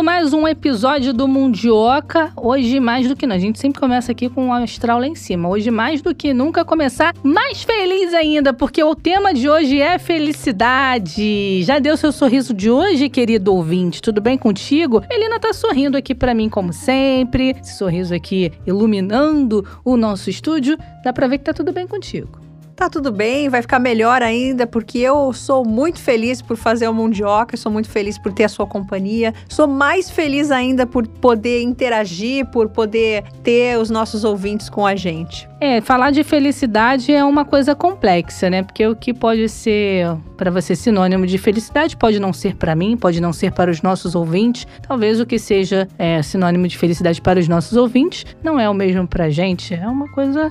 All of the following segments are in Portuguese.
Começando mais um episódio do Mundioca. Hoje, mais do que não, a gente sempre começa aqui com o astral lá em cima. Hoje, mais do que nunca, começar mais feliz ainda, porque o tema de hoje é felicidade. Já deu seu sorriso de hoje, querido ouvinte? Tudo bem contigo? Elina tá sorrindo aqui para mim, como sempre. Esse sorriso aqui iluminando o nosso estúdio. Dá pra ver que tá tudo bem contigo. Tá tudo bem, vai ficar melhor ainda, porque eu sou muito feliz por fazer o Mundioca, sou muito feliz por ter a sua companhia, sou mais feliz ainda por poder interagir, por poder ter os nossos ouvintes com a gente. É, falar de felicidade é uma coisa complexa, né? Porque o que pode ser para você sinônimo de felicidade pode não ser para mim, pode não ser para os nossos ouvintes. Talvez o que seja é, sinônimo de felicidade para os nossos ouvintes não é o mesmo pra gente. É uma coisa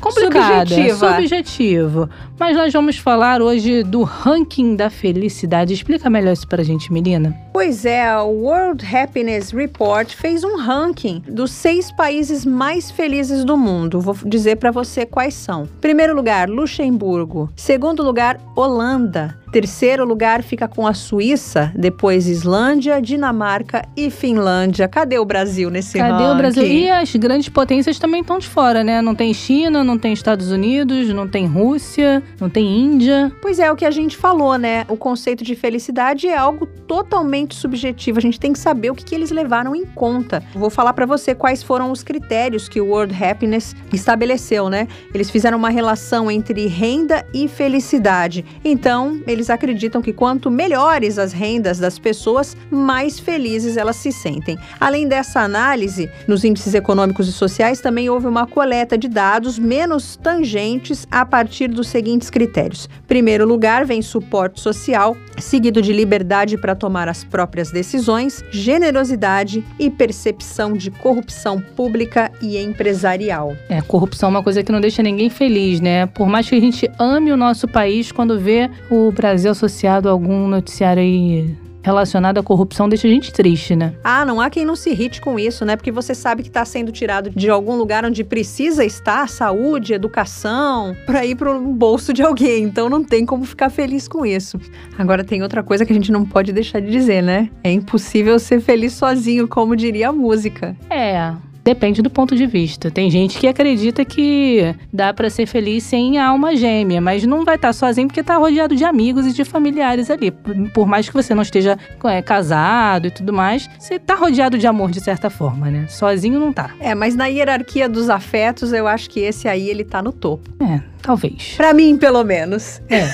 complicada, Subjetiva. subjetivo. Mas nós vamos falar hoje do ranking da felicidade. Explica melhor isso pra gente, menina. Pois é, o World Happiness Report fez um ranking dos seis países mais felizes do mundo. Vou dizer para você quais são. Primeiro lugar, Luxemburgo. Segundo lugar, Holanda. Terceiro lugar fica com a Suíça, depois Islândia, Dinamarca e Finlândia. Cadê o Brasil nesse Cadê ranking? o Brasil? E as grandes potências também estão de fora, né? Não tem China, não tem Estados Unidos, não tem Rússia, não tem Índia. Pois é, o que a gente falou, né? O conceito de felicidade é algo totalmente subjetivo. A gente tem que saber o que, que eles levaram em conta. Vou falar para você quais foram os critérios que o World Happiness estabeleceu, né? Eles fizeram uma relação entre renda e felicidade. Então, eles acreditam que quanto melhores as rendas das pessoas, mais felizes elas se sentem. Além dessa análise, nos índices econômicos e sociais também houve uma coleta de dados menos tangentes a partir dos seguintes critérios. Primeiro lugar vem suporte social, seguido de liberdade para tomar as próprias decisões, generosidade e percepção de corrupção pública e empresarial. É, corrupção é uma coisa que não deixa ninguém feliz, né? Por mais que a gente ame o nosso país, quando vê o Brasil associado a algum noticiário aí relacionado à corrupção, deixa a gente triste, né? Ah, não há quem não se irrite com isso, né? Porque você sabe que está sendo tirado de algum lugar onde precisa estar, saúde, educação, para ir para um bolso de alguém. Então não tem como ficar feliz com isso. Agora tem outra coisa que a gente não pode deixar de dizer, né? É impossível ser feliz sozinho, como diria a música. É, Depende do ponto de vista. Tem gente que acredita que dá para ser feliz sem alma gêmea, mas não vai estar sozinho porque tá rodeado de amigos e de familiares ali. Por, mais que você não esteja é, casado e tudo mais, você tá rodeado de amor de certa forma, né? Sozinho não tá. É, mas na hierarquia dos afetos, eu acho que esse aí ele tá no topo. É, talvez. Pra mim, pelo menos. É.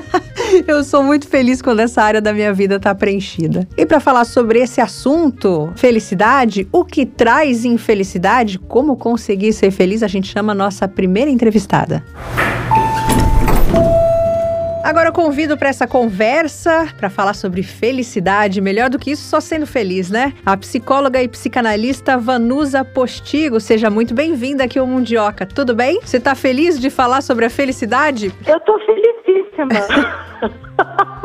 Eu sou muito feliz quando essa área da minha vida tá preenchida. E para falar sobre esse assunto, felicidade, o que traz infelicidade, como conseguir ser feliz, a gente chama a nossa primeira entrevistada. Agora eu convido para essa conversa, para falar sobre felicidade, melhor do que isso, só sendo feliz, né? A psicóloga e psicanalista Vanusa Postigo. Seja muito bem-vinda aqui ao Mundioca. Tudo bem? Você tá feliz de falar sobre a felicidade? Eu tô felicíssima.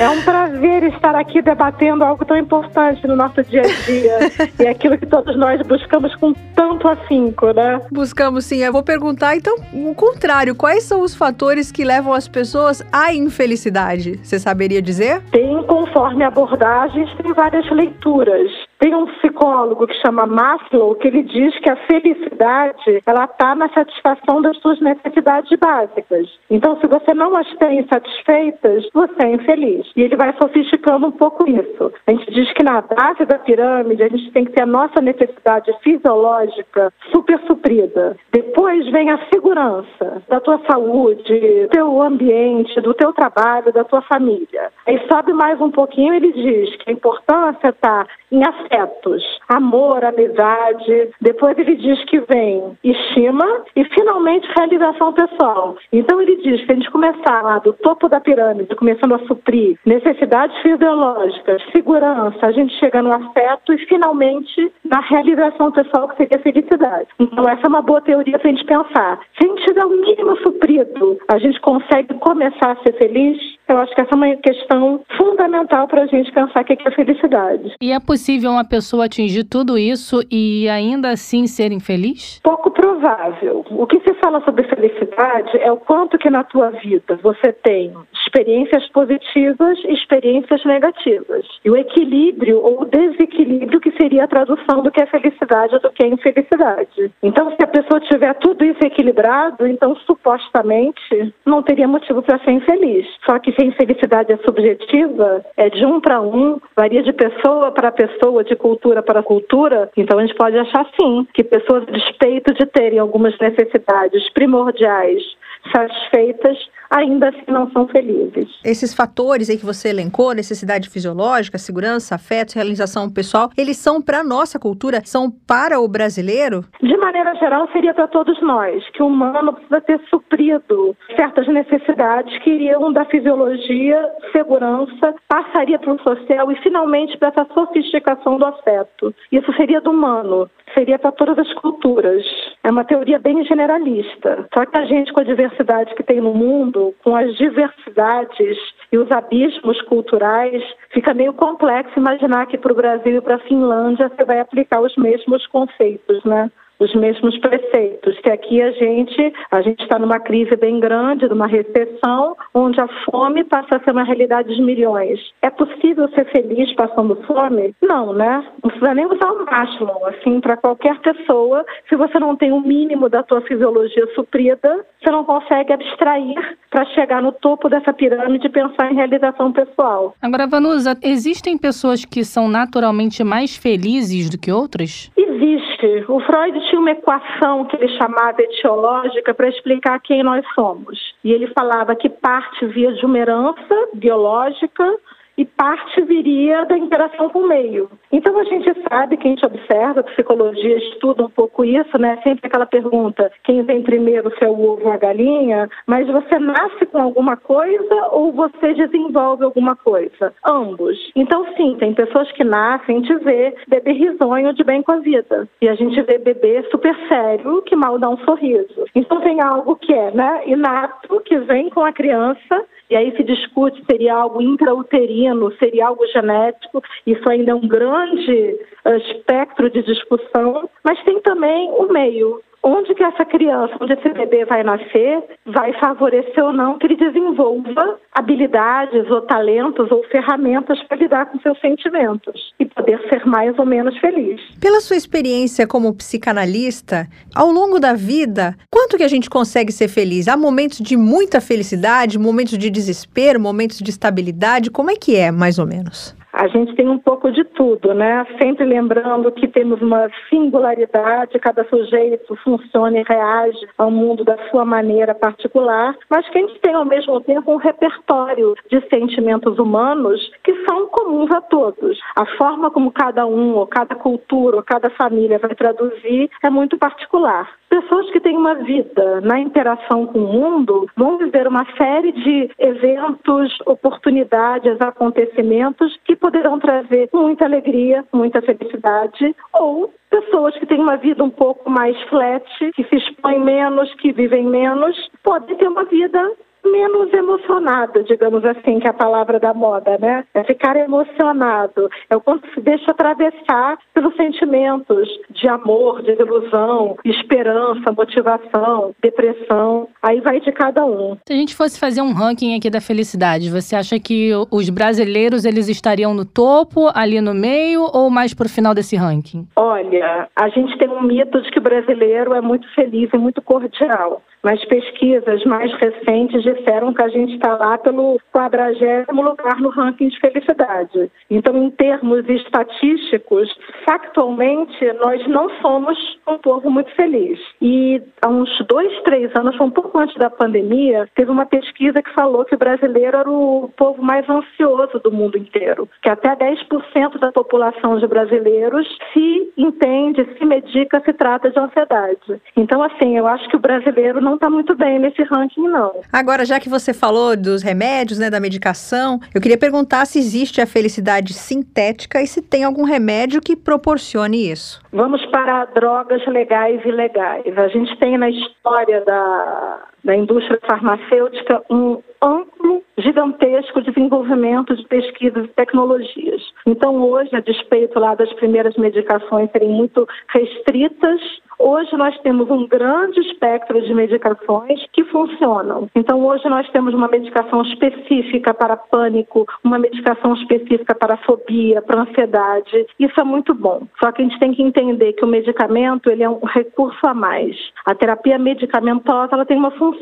É um prazer estar aqui debatendo algo tão importante no nosso dia a dia. e é aquilo que todos nós buscamos com tanto afinco, né? Buscamos sim. Eu vou perguntar, então, o contrário. Quais são os fatores que levam as pessoas à infelicidade? Você saberia dizer? Tem, conforme abordagens, tem várias leituras. Tem um psicólogo que chama Maslow que ele diz que a felicidade ela está na satisfação das suas necessidades básicas. Então, se você não as tem satisfeitas, você é infeliz. E ele vai sofisticando um pouco isso. A gente diz que na base da pirâmide a gente tem que ter a nossa necessidade fisiológica super suprida. Depois vem a segurança da tua saúde, do teu ambiente, do teu trabalho, da tua família. Aí sobe mais um pouquinho, ele diz que a importância está em afetos, amor, amizade. Depois ele diz que vem estima e finalmente realização pessoal. Então ele diz que a gente começar lá do topo da pirâmide, começando a suprir necessidades fisiológicas, segurança, a gente chega no afeto e finalmente na realização pessoal que seria felicidade. Então essa é uma boa teoria para a gente pensar. Se a gente tiver o mínimo suprido, a gente consegue começar a ser feliz Eu acho que essa é uma questão fundamental para a gente pensar o que é felicidade. E é possível uma pessoa atingir tudo isso e ainda assim ser infeliz? Pouco provável. O que se fala sobre felicidade é o quanto que na tua vida você tem experiências positivas e experiências negativas. E o equilíbrio ou o desequilíbrio que seria a tradução do que é felicidade ou do que é infelicidade. Então, se a pessoa tiver tudo isso equilibrado, então supostamente não teria motivo para ser infeliz. Só que se a infelicidade é subjetiva, é de um para um, varia de pessoa para pessoa, de cultura para cultura, então a gente pode achar sim que pessoas, a despeito de terem algumas necessidades primordiais satisfeitas, ainda assim não são felizes. Esses fatores aí que você elencou, necessidade fisiológica, segurança, afeto, realização pessoal, eles são para a nossa cultura, são para o brasileiro? De maneira geral, seria para todos nós, que o humano precisa ter suprido certas necessidades que iriam da fisiologia, segurança, passaria para o social e finalmente para essa sofisticação do afeto. Isso seria do humano seria para todas as culturas. É uma teoria bem generalista. Só que a gente, com a diversidade que tem no mundo, com as diversidades e os abismos culturais, fica meio complexo imaginar que para o Brasil e para a Finlândia você vai aplicar os mesmos conceitos, né? Os mesmos preceitos, que aqui a gente a gente está numa crise bem grande, numa recessão, onde a fome passa a ser uma realidade de milhões. É possível ser feliz passando fome? Não, né? Não precisa nem usar o Maslow, assim, para qualquer pessoa, se você não tem o um mínimo da tua fisiologia suprida, você não consegue abstrair para chegar no topo dessa pirâmide e pensar em realização pessoal. Agora, Vanusa, existem pessoas que são naturalmente mais felizes do que outras? Existe. O Freud tinha uma equação que ele chamava etiológica para explicar quem nós somos. E ele falava que parte via de uma herança biológica e parte viria da interação com o meio. Então a gente sabe, quem te observa, a psicologia estuda um pouco isso, né? Sempre aquela pergunta: quem vem primeiro, se é o ovo ou a galinha? Mas você nasce com alguma coisa ou você desenvolve alguma coisa? Ambos. Então, sim, tem pessoas que nascem, gente vê bebê risonho de bem com a vida. E a gente vê bebê super sério que mal dá um sorriso. Então tem algo que é né, inato, que vem com a criança e aí se discute se seria algo intrauterino, seria algo genético. Isso ainda é um grande uh, espectro de discussão, mas tem também o meio onde que essa criança, onde esse bebê vai nascer, vai favorecer ou não que ele desenvolva habilidades ou talentos ou ferramentas para lidar com seus sentimentos e poder ser mais ou menos feliz. Pela sua experiência como psicanalista, ao longo da vida, quanto que a gente consegue ser feliz? Há momentos de muita felicidade, momentos de desespero, momentos de estabilidade, como é que é, mais ou menos? A gente tem um pouco de tudo, né? Sempre lembrando que temos uma singularidade, cada sujeito funciona e reage ao mundo da sua maneira particular, mas que a gente tem ao mesmo tempo um repertório de sentimentos humanos que são comuns a todos. A forma como cada um, ou cada cultura, ou cada família vai traduzir é muito particular. Pessoas que têm uma vida na interação com o mundo vão viver uma série de eventos, oportunidades, acontecimentos que poderão trazer muita alegria, muita felicidade, ou pessoas que têm uma vida um pouco mais flat, que se expõem menos, que vivem menos, podem ter uma vida menos emocionado, digamos assim, que é a palavra da moda, né? É ficar emocionado. É o quanto se deixa atravessar pelos sentimentos de amor, de ilusão, esperança, motivação, depressão. Aí vai de cada um. Se a gente fosse fazer um ranking aqui da felicidade, você acha que os brasileiros eles estariam no topo, ali no meio ou mais pro final desse ranking? Olha, a gente tem um mito de que o brasileiro é muito feliz e muito cordial mas pesquisas mais recentes disseram que a gente está lá pelo quadragésimo lugar no ranking de felicidade. Então, em termos estatísticos, factualmente, nós não somos um povo muito feliz. E há uns dois, três anos, um pouco antes da pandemia, teve uma pesquisa que falou que o brasileiro era o povo mais ansioso do mundo inteiro, que até 10% da população de brasileiros se entende, se medica, se trata de ansiedade. Então, assim, eu acho que o brasileiro não está muito bem nesse ranking, não. Agora, já que você falou dos remédios, né, da medicação, eu queria perguntar se existe a felicidade sintética e se tem algum remédio que proporcione isso. Vamos para drogas legais e ilegais. A gente tem na história da da indústria farmacêutica um amplo, gigantesco desenvolvimento de pesquisas e tecnologias. Então, hoje, a despeito lá das primeiras medicações serem muito restritas, Hoje nós temos um grande espectro de medicações que funcionam. Então hoje nós temos uma medicação específica para pânico, uma medicação específica para fobia, para ansiedade. Isso é muito bom. Só que a gente tem que entender que o medicamento ele é um recurso a mais. A terapia medicamentosa ela tem uma função,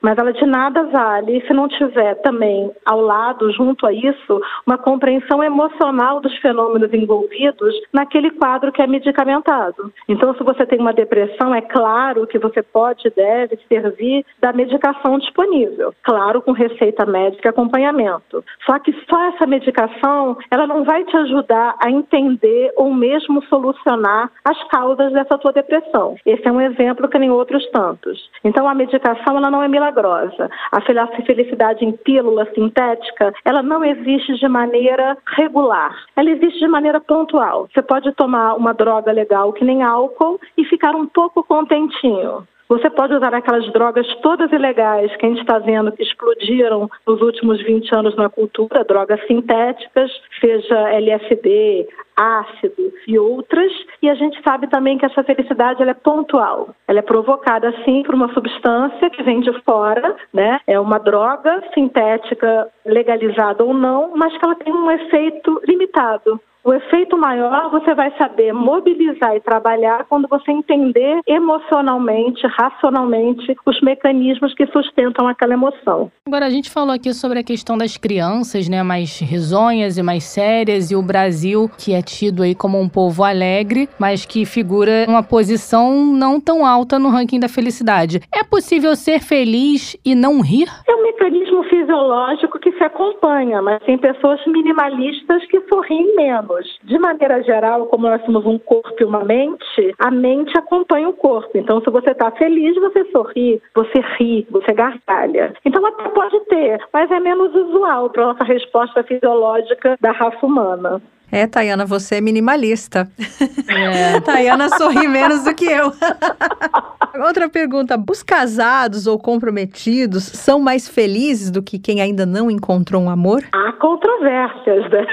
mas ela de nada vale se não tiver também ao lado, junto a isso, uma compreensão emocional dos fenômenos envolvidos naquele quadro que é medicamentado. Então se você tem uma depressão, é claro que você pode e deve servir da medicação disponível, claro, com receita médica e acompanhamento. Só que só essa medicação, ela não vai te ajudar a entender ou mesmo solucionar as causas dessa tua depressão. Esse é um exemplo que nem outros tantos. Então, a medicação, ela não é milagrosa. A felicidade em pílula sintética, ela não existe de maneira regular. Ela existe de maneira pontual. Você pode tomar uma droga legal que nem álcool e ficar um pouco contentinho. Você pode usar aquelas drogas todas ilegais que a gente está vendo que explodiram nos últimos 20 anos na cultura, drogas sintéticas, seja LSD, ácido e outras, e a gente sabe também que essa felicidade ela é pontual. Ela é provocada, sim, por uma substância que vem de fora, né? É uma droga sintética legalizada ou não, mas que ela tem um efeito limitado. O efeito maior você vai saber mobilizar e trabalhar quando você entender emocionalmente, racionalmente, os mecanismos que sustentam aquela emoção. Agora, a gente falou aqui sobre a questão das crianças, né, mais risonhas e mais sérias, e o Brasil, que é tido aí como um povo alegre, mas que figura uma posição não tão alta no ranking da felicidade. É possível ser feliz e não rir? É um mecanismo fisiológico que se acompanha, mas tem pessoas minimalistas que sorriem menos. De maneira geral, como nós temos um corpo e uma mente, a mente acompanha o corpo. Então, se você está feliz, você sorri, você ri, você gargalha. Então, até pode ter, mas é menos usual para nossa resposta fisiológica da raça humana. É, Tayana, você é minimalista. É. Tayana sorri menos do que eu. Outra pergunta: os casados ou comprometidos são mais felizes do que quem ainda não encontrou um amor? Há controvérsias, né?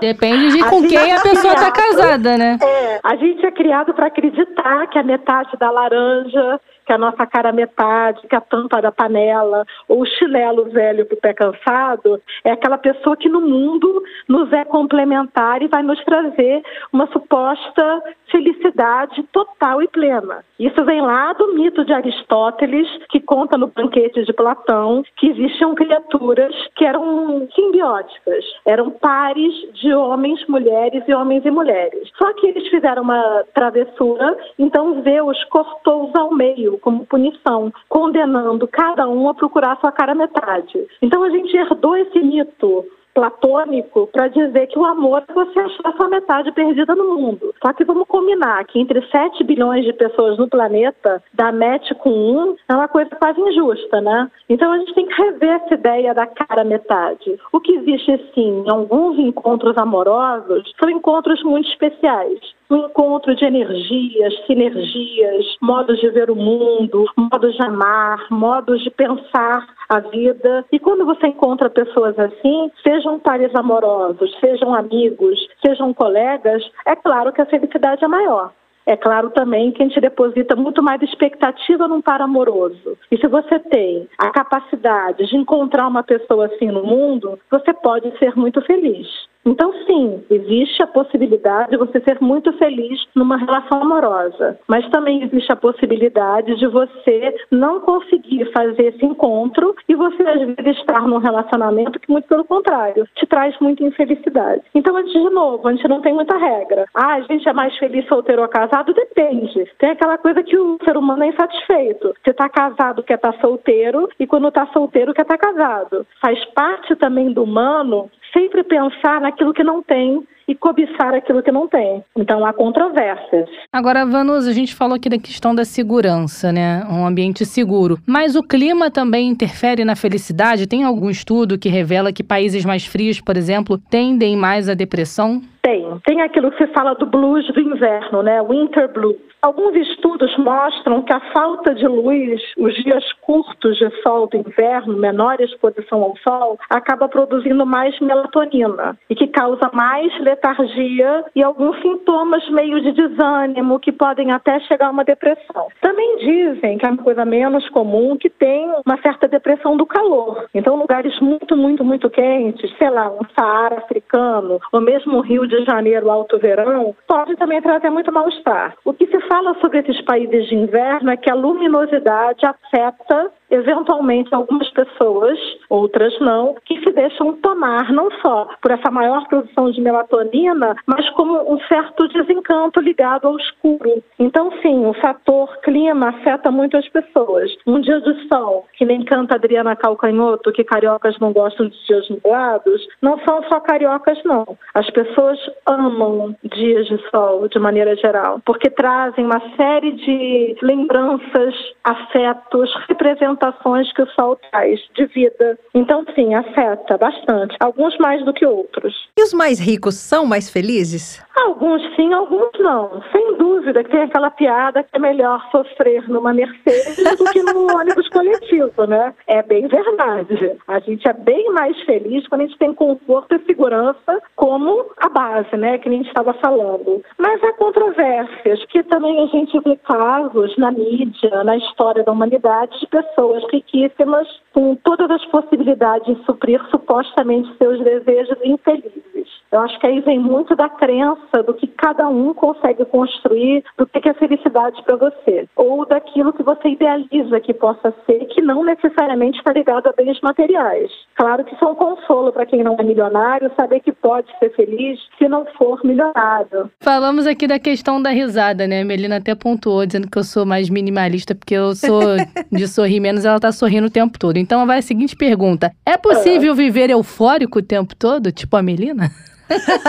Depende de com quem a pessoa está casada, né? É, a gente é criado para acreditar que a metade da laranja que a nossa cara metade, que a tampa da panela, ou o chinelo velho pro pé cansado, é aquela pessoa que no mundo nos é complementar e vai nos trazer uma suposta felicidade total e plena. Isso vem lá do mito de Aristóteles, que conta no banquete de Platão que existiam criaturas que eram simbióticas, eram pares de homens, mulheres e homens e mulheres. Só que eles fizeram uma travessura, então Zeus cortou-os ao meio como punição, condenando cada um a procurar sua cara metade. Então a gente herdou esse mito platônico para dizer que o amor é você achar sua metade perdida no mundo. Só que vamos combinar que entre 7 bilhões de pessoas no planeta, dar match com um é uma coisa quase injusta, né? Então a gente tem que rever essa ideia da cara metade. O que existe, sim, em alguns encontros amorosos são encontros muito especiais um encontro de energias, sinergias, modos de ver o mundo, modos de amar, modos de pensar a vida. E quando você encontra pessoas assim, sejam pares amorosos, sejam amigos, sejam colegas, é claro que a felicidade é maior. É claro também que a gente deposita muito mais expectativa num par amoroso. E se você tem a capacidade de encontrar uma pessoa assim no mundo, você pode ser muito feliz. Então, sim, existe a possibilidade de você ser muito feliz numa relação amorosa, mas também existe a possibilidade de você não conseguir fazer esse encontro e você, às vezes, estar num relacionamento que, muito pelo contrário, te traz muita infelicidade. Então, de novo, a gente não tem muita regra. Ah, a gente é mais feliz solteiro ou casado? Depende. Tem aquela coisa que o ser humano é insatisfeito. Você está casado, quer estar tá solteiro, e quando está solteiro, quer estar tá casado. Faz parte também do humano sempre pensar naquilo que não tem e cobiçar aquilo que não tem. Então há controvérsias. Agora, Vanus, a gente falou aqui da questão da segurança, né? Um ambiente seguro. Mas o clima também interfere na felicidade? Tem algum estudo que revela que países mais frios, por exemplo, tendem mais à depressão? Tem. Tem aquilo que se fala do blues do inverno, né? Winter blues. Alguns estudos mostram que a falta de luz, os dias curtos de sol do inverno, menor exposição ao sol, acaba produzindo mais melatonina e que causa mais letargia e alguns sintomas meio de desânimo que podem até chegar a uma depressão. Também dizem que é uma coisa menos comum que tem uma certa depressão do calor. Então, lugares muito, muito, muito quentes, sei lá, um Saara africano, ou mesmo o Rio de Janeiro, alto verão, pode também trazer muito mal-estar. O que se fala sobre esses países de inverno é que a luminosidade afeta eventualmente algumas pessoas, outras não, que se deixam tomar não só por essa maior produção de melatonina, mas como um certo desencanto ligado ao escuro. Então, sim, o fator clima afeta muito as pessoas. Um dia de sol, que nem canta Adriana Calcanhoto, que cariocas não gostam de dias nublados, não são só cariocas, não. As pessoas amam dias de sol, de maneira geral, porque trazem uma série de lembranças, afetos, representações representações que o sol traz de vida. Então, sim, afeta bastante. Alguns mais do que outros. E os mais ricos são mais felizes? Alguns sim, alguns não. Sem dúvida que tem aquela piada que é melhor sofrer numa Mercedes do que no ônibus coletivo, né? É bem verdade. A gente é bem mais feliz quando a gente tem conforto e segurança como a base, né? Que a gente estava falando. Mas há controvérsias, que também a gente vê casos na mídia, na história da humanidade, de pessoas riquíssimas com todas as possibilidades de suprir supostamente seus desejos infelizes. Eu acho que aí vem muito da crença do que cada um consegue construir, do que é felicidade para você, ou daquilo que você idealiza que possa ser, que não necessariamente está ligado a bens materiais. Claro que isso é um consolo para quem não é milionário, saber que pode ser feliz se não for milionário. Falamos aqui da questão da risada, né? A Melina até pontuou dizendo que eu sou mais minimalista porque eu sou de sorrir menos, ela tá sorrindo o tempo todo. Então vai a seguinte pergunta: é possível viver eufórico o tempo todo, tipo a Melina?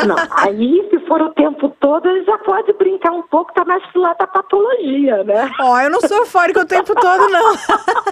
Não, aí se for o tempo todo, ele já pode brincar um pouco, tá mais pro lado da patologia, né? Ó, oh, eu não sou eufórica o tempo todo, não.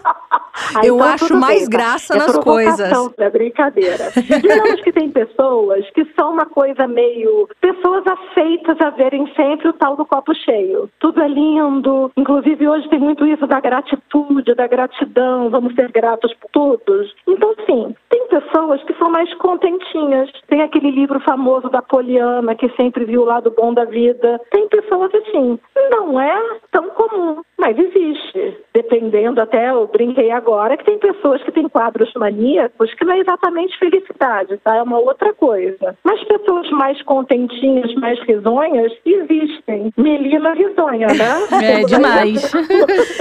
eu então, acho mais bem, tá? graça é nas coisas. É brincadeira. Digamos que tem pessoas que são uma coisa meio. pessoas aceitas a verem sempre o tal do copo cheio. Tudo é lindo. Inclusive, hoje tem muito isso da gratitude, da gratidão, vamos ser gratos por todos. Então, sim, tem pessoas que são mais contentinhas. Tem aquele livro famoso da Poliana, que sempre viu o lado bom da vida. Tem pessoas assim. Não é tão comum, mas existe. Dependendo, até eu brinquei agora, que tem pessoas que têm quadros maníacos que não é exatamente felicidade, tá? É uma outra coisa. Mas pessoas mais contentinhas, mais risonhas, existem. Melina risonha, né? É demais.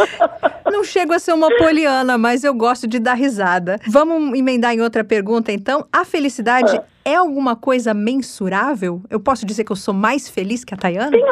não chego a ser uma poliana, mas eu gosto de dar risada. Vamos emendar em outra pergunta, então. A felicidade é, é alguma coisa mensurável? Eu posso dizer que eu sou mais feliz que a Tayana? Tem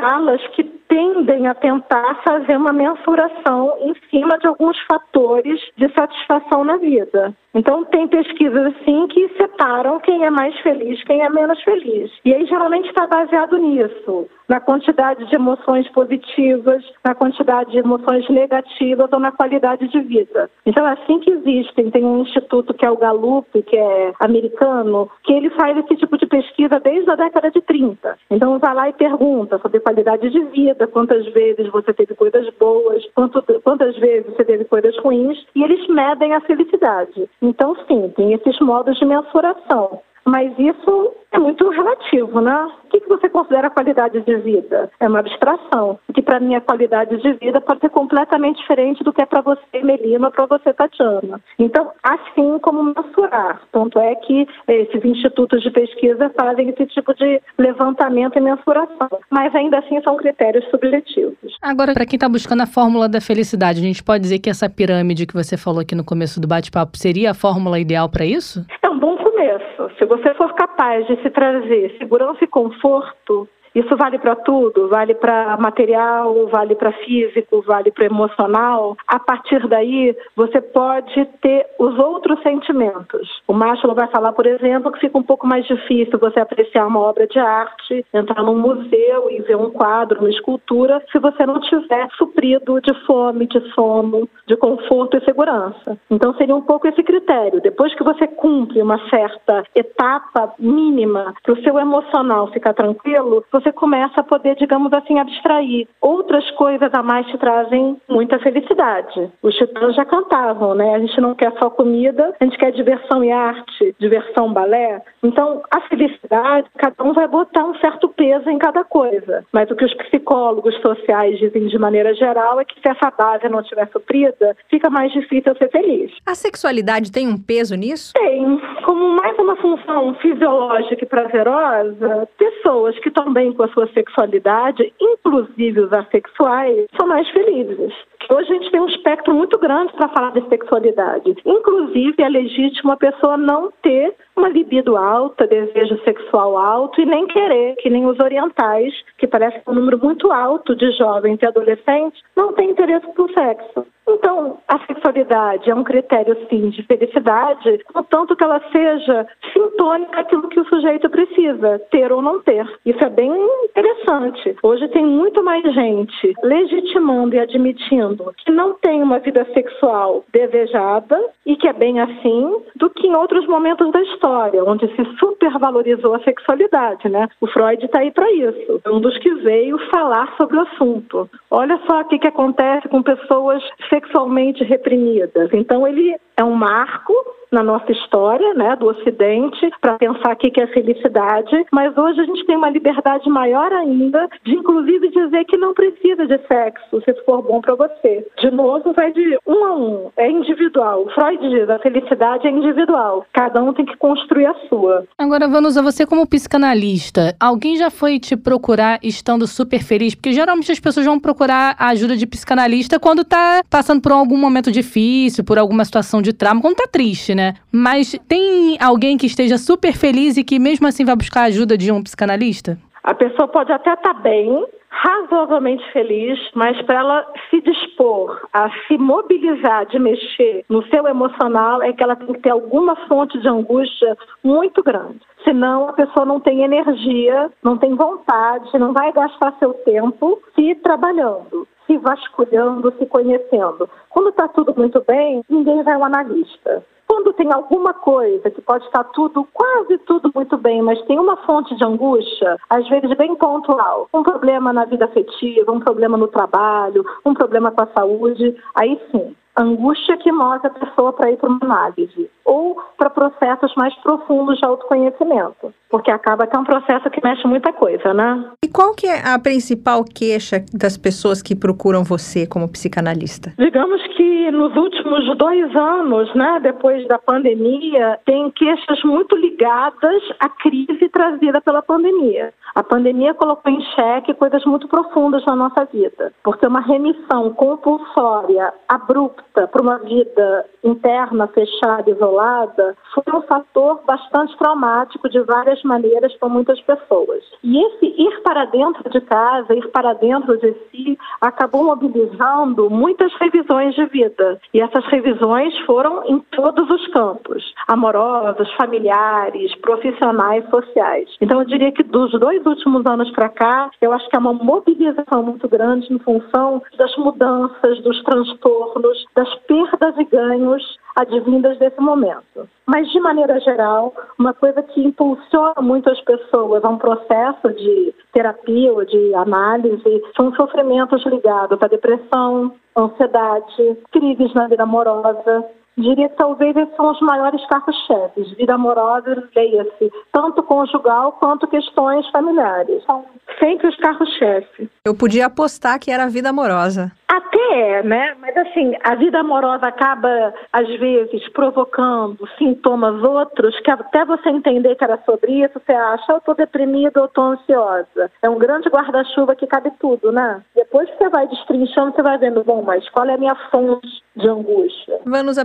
escalas que tendem a tentar fazer uma mensuração em cima de alguns fatores de satisfação na vida. Então, tem pesquisas assim que separam quem é mais feliz, quem é menos feliz. E aí, geralmente, está baseado nisso, na quantidade de emoções positivas, na quantidade de emoções negativas ou na qualidade de vida. Então, assim que existem. Tem um instituto que é o Gallup, que é americano, que ele faz esse tipo de pesquisa desde a década de 30. Então, vai lá e pergunta sobre qualidade de vida, quantas vezes você teve coisas boas, quanto, quantas vezes você teve coisas ruins, e eles medem a felicidade. Então, sim, tem esses modos de mensuração. Mas isso é muito relativo, né? O que, você considera qualidade de vida? É uma abstração. Que para mim a qualidade de vida pode ser completamente diferente do que é para você, Melina, para você, Tatiana. Então, assim como mensurar. Tanto é que esses institutos de pesquisa fazem esse tipo de levantamento e mensuração. Mas ainda assim são critérios subjetivos. Agora, para quem está buscando a fórmula da felicidade, a gente pode dizer que essa pirâmide que você falou aqui no começo do bate-papo seria a fórmula ideal para isso? É um bom começo. Se você for capaz de se trazer segurança e conforto, Isso vale para tudo, vale para material, vale para físico, vale para emocional. A partir daí, você pode ter os outros sentimentos. O Maslow vai falar, por exemplo, que fica um pouco mais difícil você apreciar uma obra de arte, entrar num museu e ver um quadro, uma escultura, se você não tiver suprido de fome, de sono, de conforto e segurança. Então seria um pouco esse critério. Depois que você cumpre uma certa etapa mínima para o seu emocional ficar tranquilo, você começa a poder, digamos assim, abstrair. Outras coisas a mais te trazem muita felicidade. Os titãs já cantavam, né? A gente não quer só comida, a gente quer diversão e arte, diversão balé. Então, a felicidade, cada um vai botar um certo peso em cada coisa. Mas o que os psicólogos sociais dizem de maneira geral é que se essa base não estiver suprida, fica mais difícil ser feliz. A sexualidade tem um peso nisso? Tem. Como mais uma função fisiológica e prazerosa, pessoas que bem com a sua sexualidade, inclusive os assexuais, são mais felizes. Hoje a gente tem um espectro muito grande para falar de sexualidade. Inclusive, é legítimo a pessoa não ter uma libido alta, desejo sexual alto e nem querer, que nem os orientais, que parece um número muito alto de jovens e adolescentes, não tem interesse por sexo. Então, a sexualidade é um critério, sim, de felicidade, contanto que ela seja sintônica àquilo que o sujeito precisa, ter ou não ter. Isso é bem interessante. Hoje tem muito mais gente legitimando e admitindo que não tem uma vida sexual desejada e que é bem assim, do que em outros momentos da história, onde se supervalorizou a sexualidade, né? O Freud está aí para isso. É um dos que veio falar sobre o assunto. Olha só o que, que acontece com pessoas sexualmente reprimidas. Então, ele é um marco na nossa história, né, do Ocidente, para pensar o que é felicidade, mas hoje a gente tem uma liberdade maior ainda de, inclusive, dizer que não precisa de sexo se for bom para você. De novo, vai de um a um, é individual. Freud diz, a felicidade é individual, cada um tem que construir a sua. Agora, Vanusa, você como psicanalista, alguém já foi te procurar estando super feliz? Porque geralmente as pessoas vão procurar a ajuda de psicanalista quando tá passando por algum momento difícil, por alguma situação de trauma, quando tá triste, né? Mas tem alguém que esteja super feliz e que mesmo assim vai buscar a ajuda de um psicanalista? A pessoa pode até estar tá bem, razoavelmente feliz, mas para ela se dispor a se mobilizar, de mexer no seu emocional, é que ela tem que ter alguma fonte de angústia muito grande. Senão a pessoa não tem energia, não tem vontade, não vai gastar seu tempo se trabalhando se vasculhando, se conhecendo. Quando está tudo muito bem, ninguém vai ao analista. Quando tem alguma coisa que pode estar tudo, quase tudo muito bem, mas tem uma fonte de angústia, às vezes bem pontual, um problema na vida afetiva, um problema no trabalho, um problema com a saúde, aí sim, angústia que move a pessoa para ir para uma análise ou para processos mais profundos de autoconhecimento, porque acaba que é um processo que mexe muita coisa, né? E qual que é a principal queixa das pessoas que procuram você como psicanalista? Digamos que nos últimos dois anos, né, depois da pandemia, tem queixas muito ligadas à crise trazida pela pandemia. A pandemia colocou em xeque coisas muito profundas na nossa vida, porque uma remissão compulsória, abrupta, para uma vida interna fechada, isolada, foi um fator bastante traumático de várias maneiras para muitas pessoas. E esse ir para dentro de casa, ir para dentro de si, acabou mobilizando muitas revisões de vida. E essas revisões foram em todos os campos: amorosos, familiares, profissionais, sociais. Então, eu diria que dos dois últimos anos para cá, eu acho que é uma mobilização muito grande em função das mudanças, dos transtornos, das perdas e ganhos advindas desse momento. Mas, de maneira geral, uma coisa que impulsiona muito as pessoas a um processo de terapia ou de análise são sofrimentos ligados à depressão, ansiedade, crises na vida amorosa, diria que talvez esses são os maiores carros-chefes. Vida amorosa, leia-se, tanto conjugal quanto questões familiares. São sempre os carros-chefes. Eu podia apostar que era a vida amorosa. Até é, né? Mas assim, a vida amorosa acaba, às vezes, provocando sintomas outros que até você entender que era sobre isso, você acha, eu tô deprimida, eu tô ansiosa. É um grande guarda-chuva que cabe tudo, né? Depois que você vai destrinchando, você vai vendo, bom, mas qual é a minha fonte de angústia? Vanusa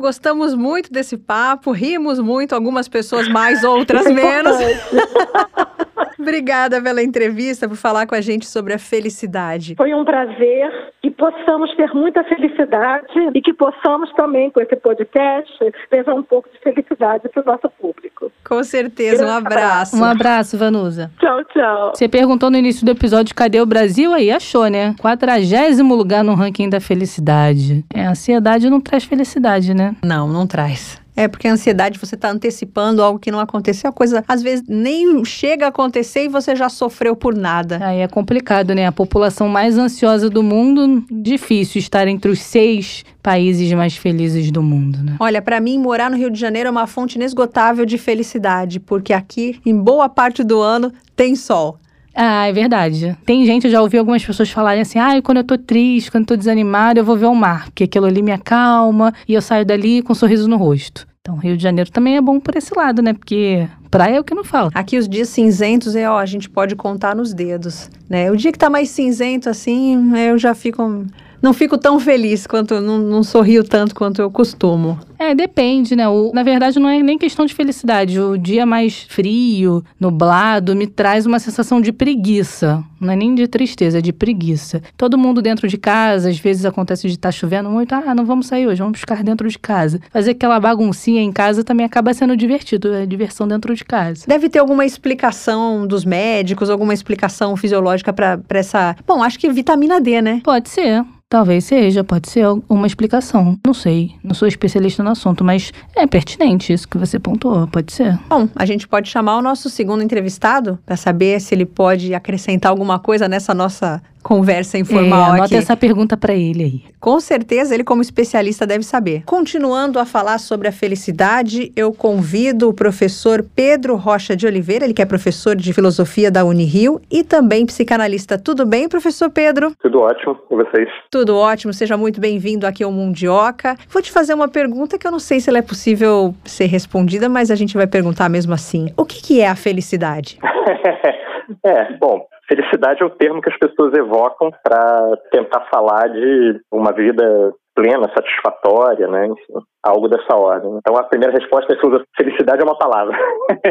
Gostamos muito desse papo, rimos muito, algumas pessoas mais, outras menos. Obrigada pela entrevista, por falar com a gente sobre a felicidade. Foi um prazer que possamos ter muita felicidade e que possamos também, com esse podcast, levar um pouco de felicidade para o nosso público. Com certeza, um abraço. Um abraço, Vanusa. Tchau, tchau. Você perguntou no início do episódio cadê o Brasil? Aí achou, né? Quadragésimo lugar no ranking da felicidade. É, a ansiedade não traz felicidade, né? Não, não traz. É, porque a ansiedade, você está antecipando algo que não aconteceu. A coisa, às vezes, nem chega a acontecer e você já sofreu por nada. Aí é complicado, né? A população mais ansiosa do mundo, difícil estar entre os seis países mais felizes do mundo, né? Olha, para mim, morar no Rio de Janeiro é uma fonte inesgotável de felicidade, porque aqui, em boa parte do ano, tem sol. Ah, é verdade. Tem gente, eu já ouvi algumas pessoas falarem assim: ah, quando eu tô triste, quando eu tô desanimada, eu vou ver o mar, porque aquilo ali me acalma e eu saio dali com um sorriso no rosto. Então, Rio de Janeiro também é bom por esse lado, né? Porque praia é o que não falta. Aqui os dias cinzentos é, ó, a gente pode contar nos dedos, né? O dia que tá mais cinzento assim, eu já fico não fico tão feliz quanto, não, não sorrio tanto quanto eu costumo. É, depende, né? O, na verdade, não é nem questão de felicidade. O dia mais frio, nublado, me traz uma sensação de preguiça. Não é nem de tristeza, é de preguiça. Todo mundo dentro de casa, às vezes acontece de estar tá chovendo muito. Ah, não vamos sair hoje, vamos ficar dentro de casa. Fazer aquela baguncinha em casa também acaba sendo divertido. É diversão dentro de casa. Deve ter alguma explicação dos médicos, alguma explicação fisiológica para essa. Bom, acho que vitamina D, né? Pode ser. Talvez seja, pode ser uma explicação. Não sei, não sou especialista no assunto, mas é pertinente isso que você pontuou, pode ser. Bom, a gente pode chamar o nosso segundo entrevistado para saber se ele pode acrescentar alguma coisa nessa nossa conversa informal é, anota aqui. essa pergunta para ele aí. Com certeza ele como especialista deve saber. Continuando a falar sobre a felicidade, eu convido o professor Pedro Rocha de Oliveira, ele que é professor de filosofia da Unirio e também psicanalista. Tudo bem, professor Pedro? Tudo ótimo, e vocês? Tudo ótimo, seja muito bem-vindo aqui ao Mundioca. Vou te fazer uma pergunta que eu não sei se ela é possível ser respondida, mas a gente vai perguntar mesmo assim. O que, que é a felicidade? é, bom, Felicidade é o termo que as pessoas evocam para tentar falar de uma vida plena, satisfatória, né? Enfim, algo dessa ordem. Então a primeira resposta é que felicidade é uma palavra.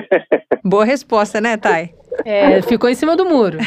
Boa resposta, né, Thay? É, ficou em cima do muro.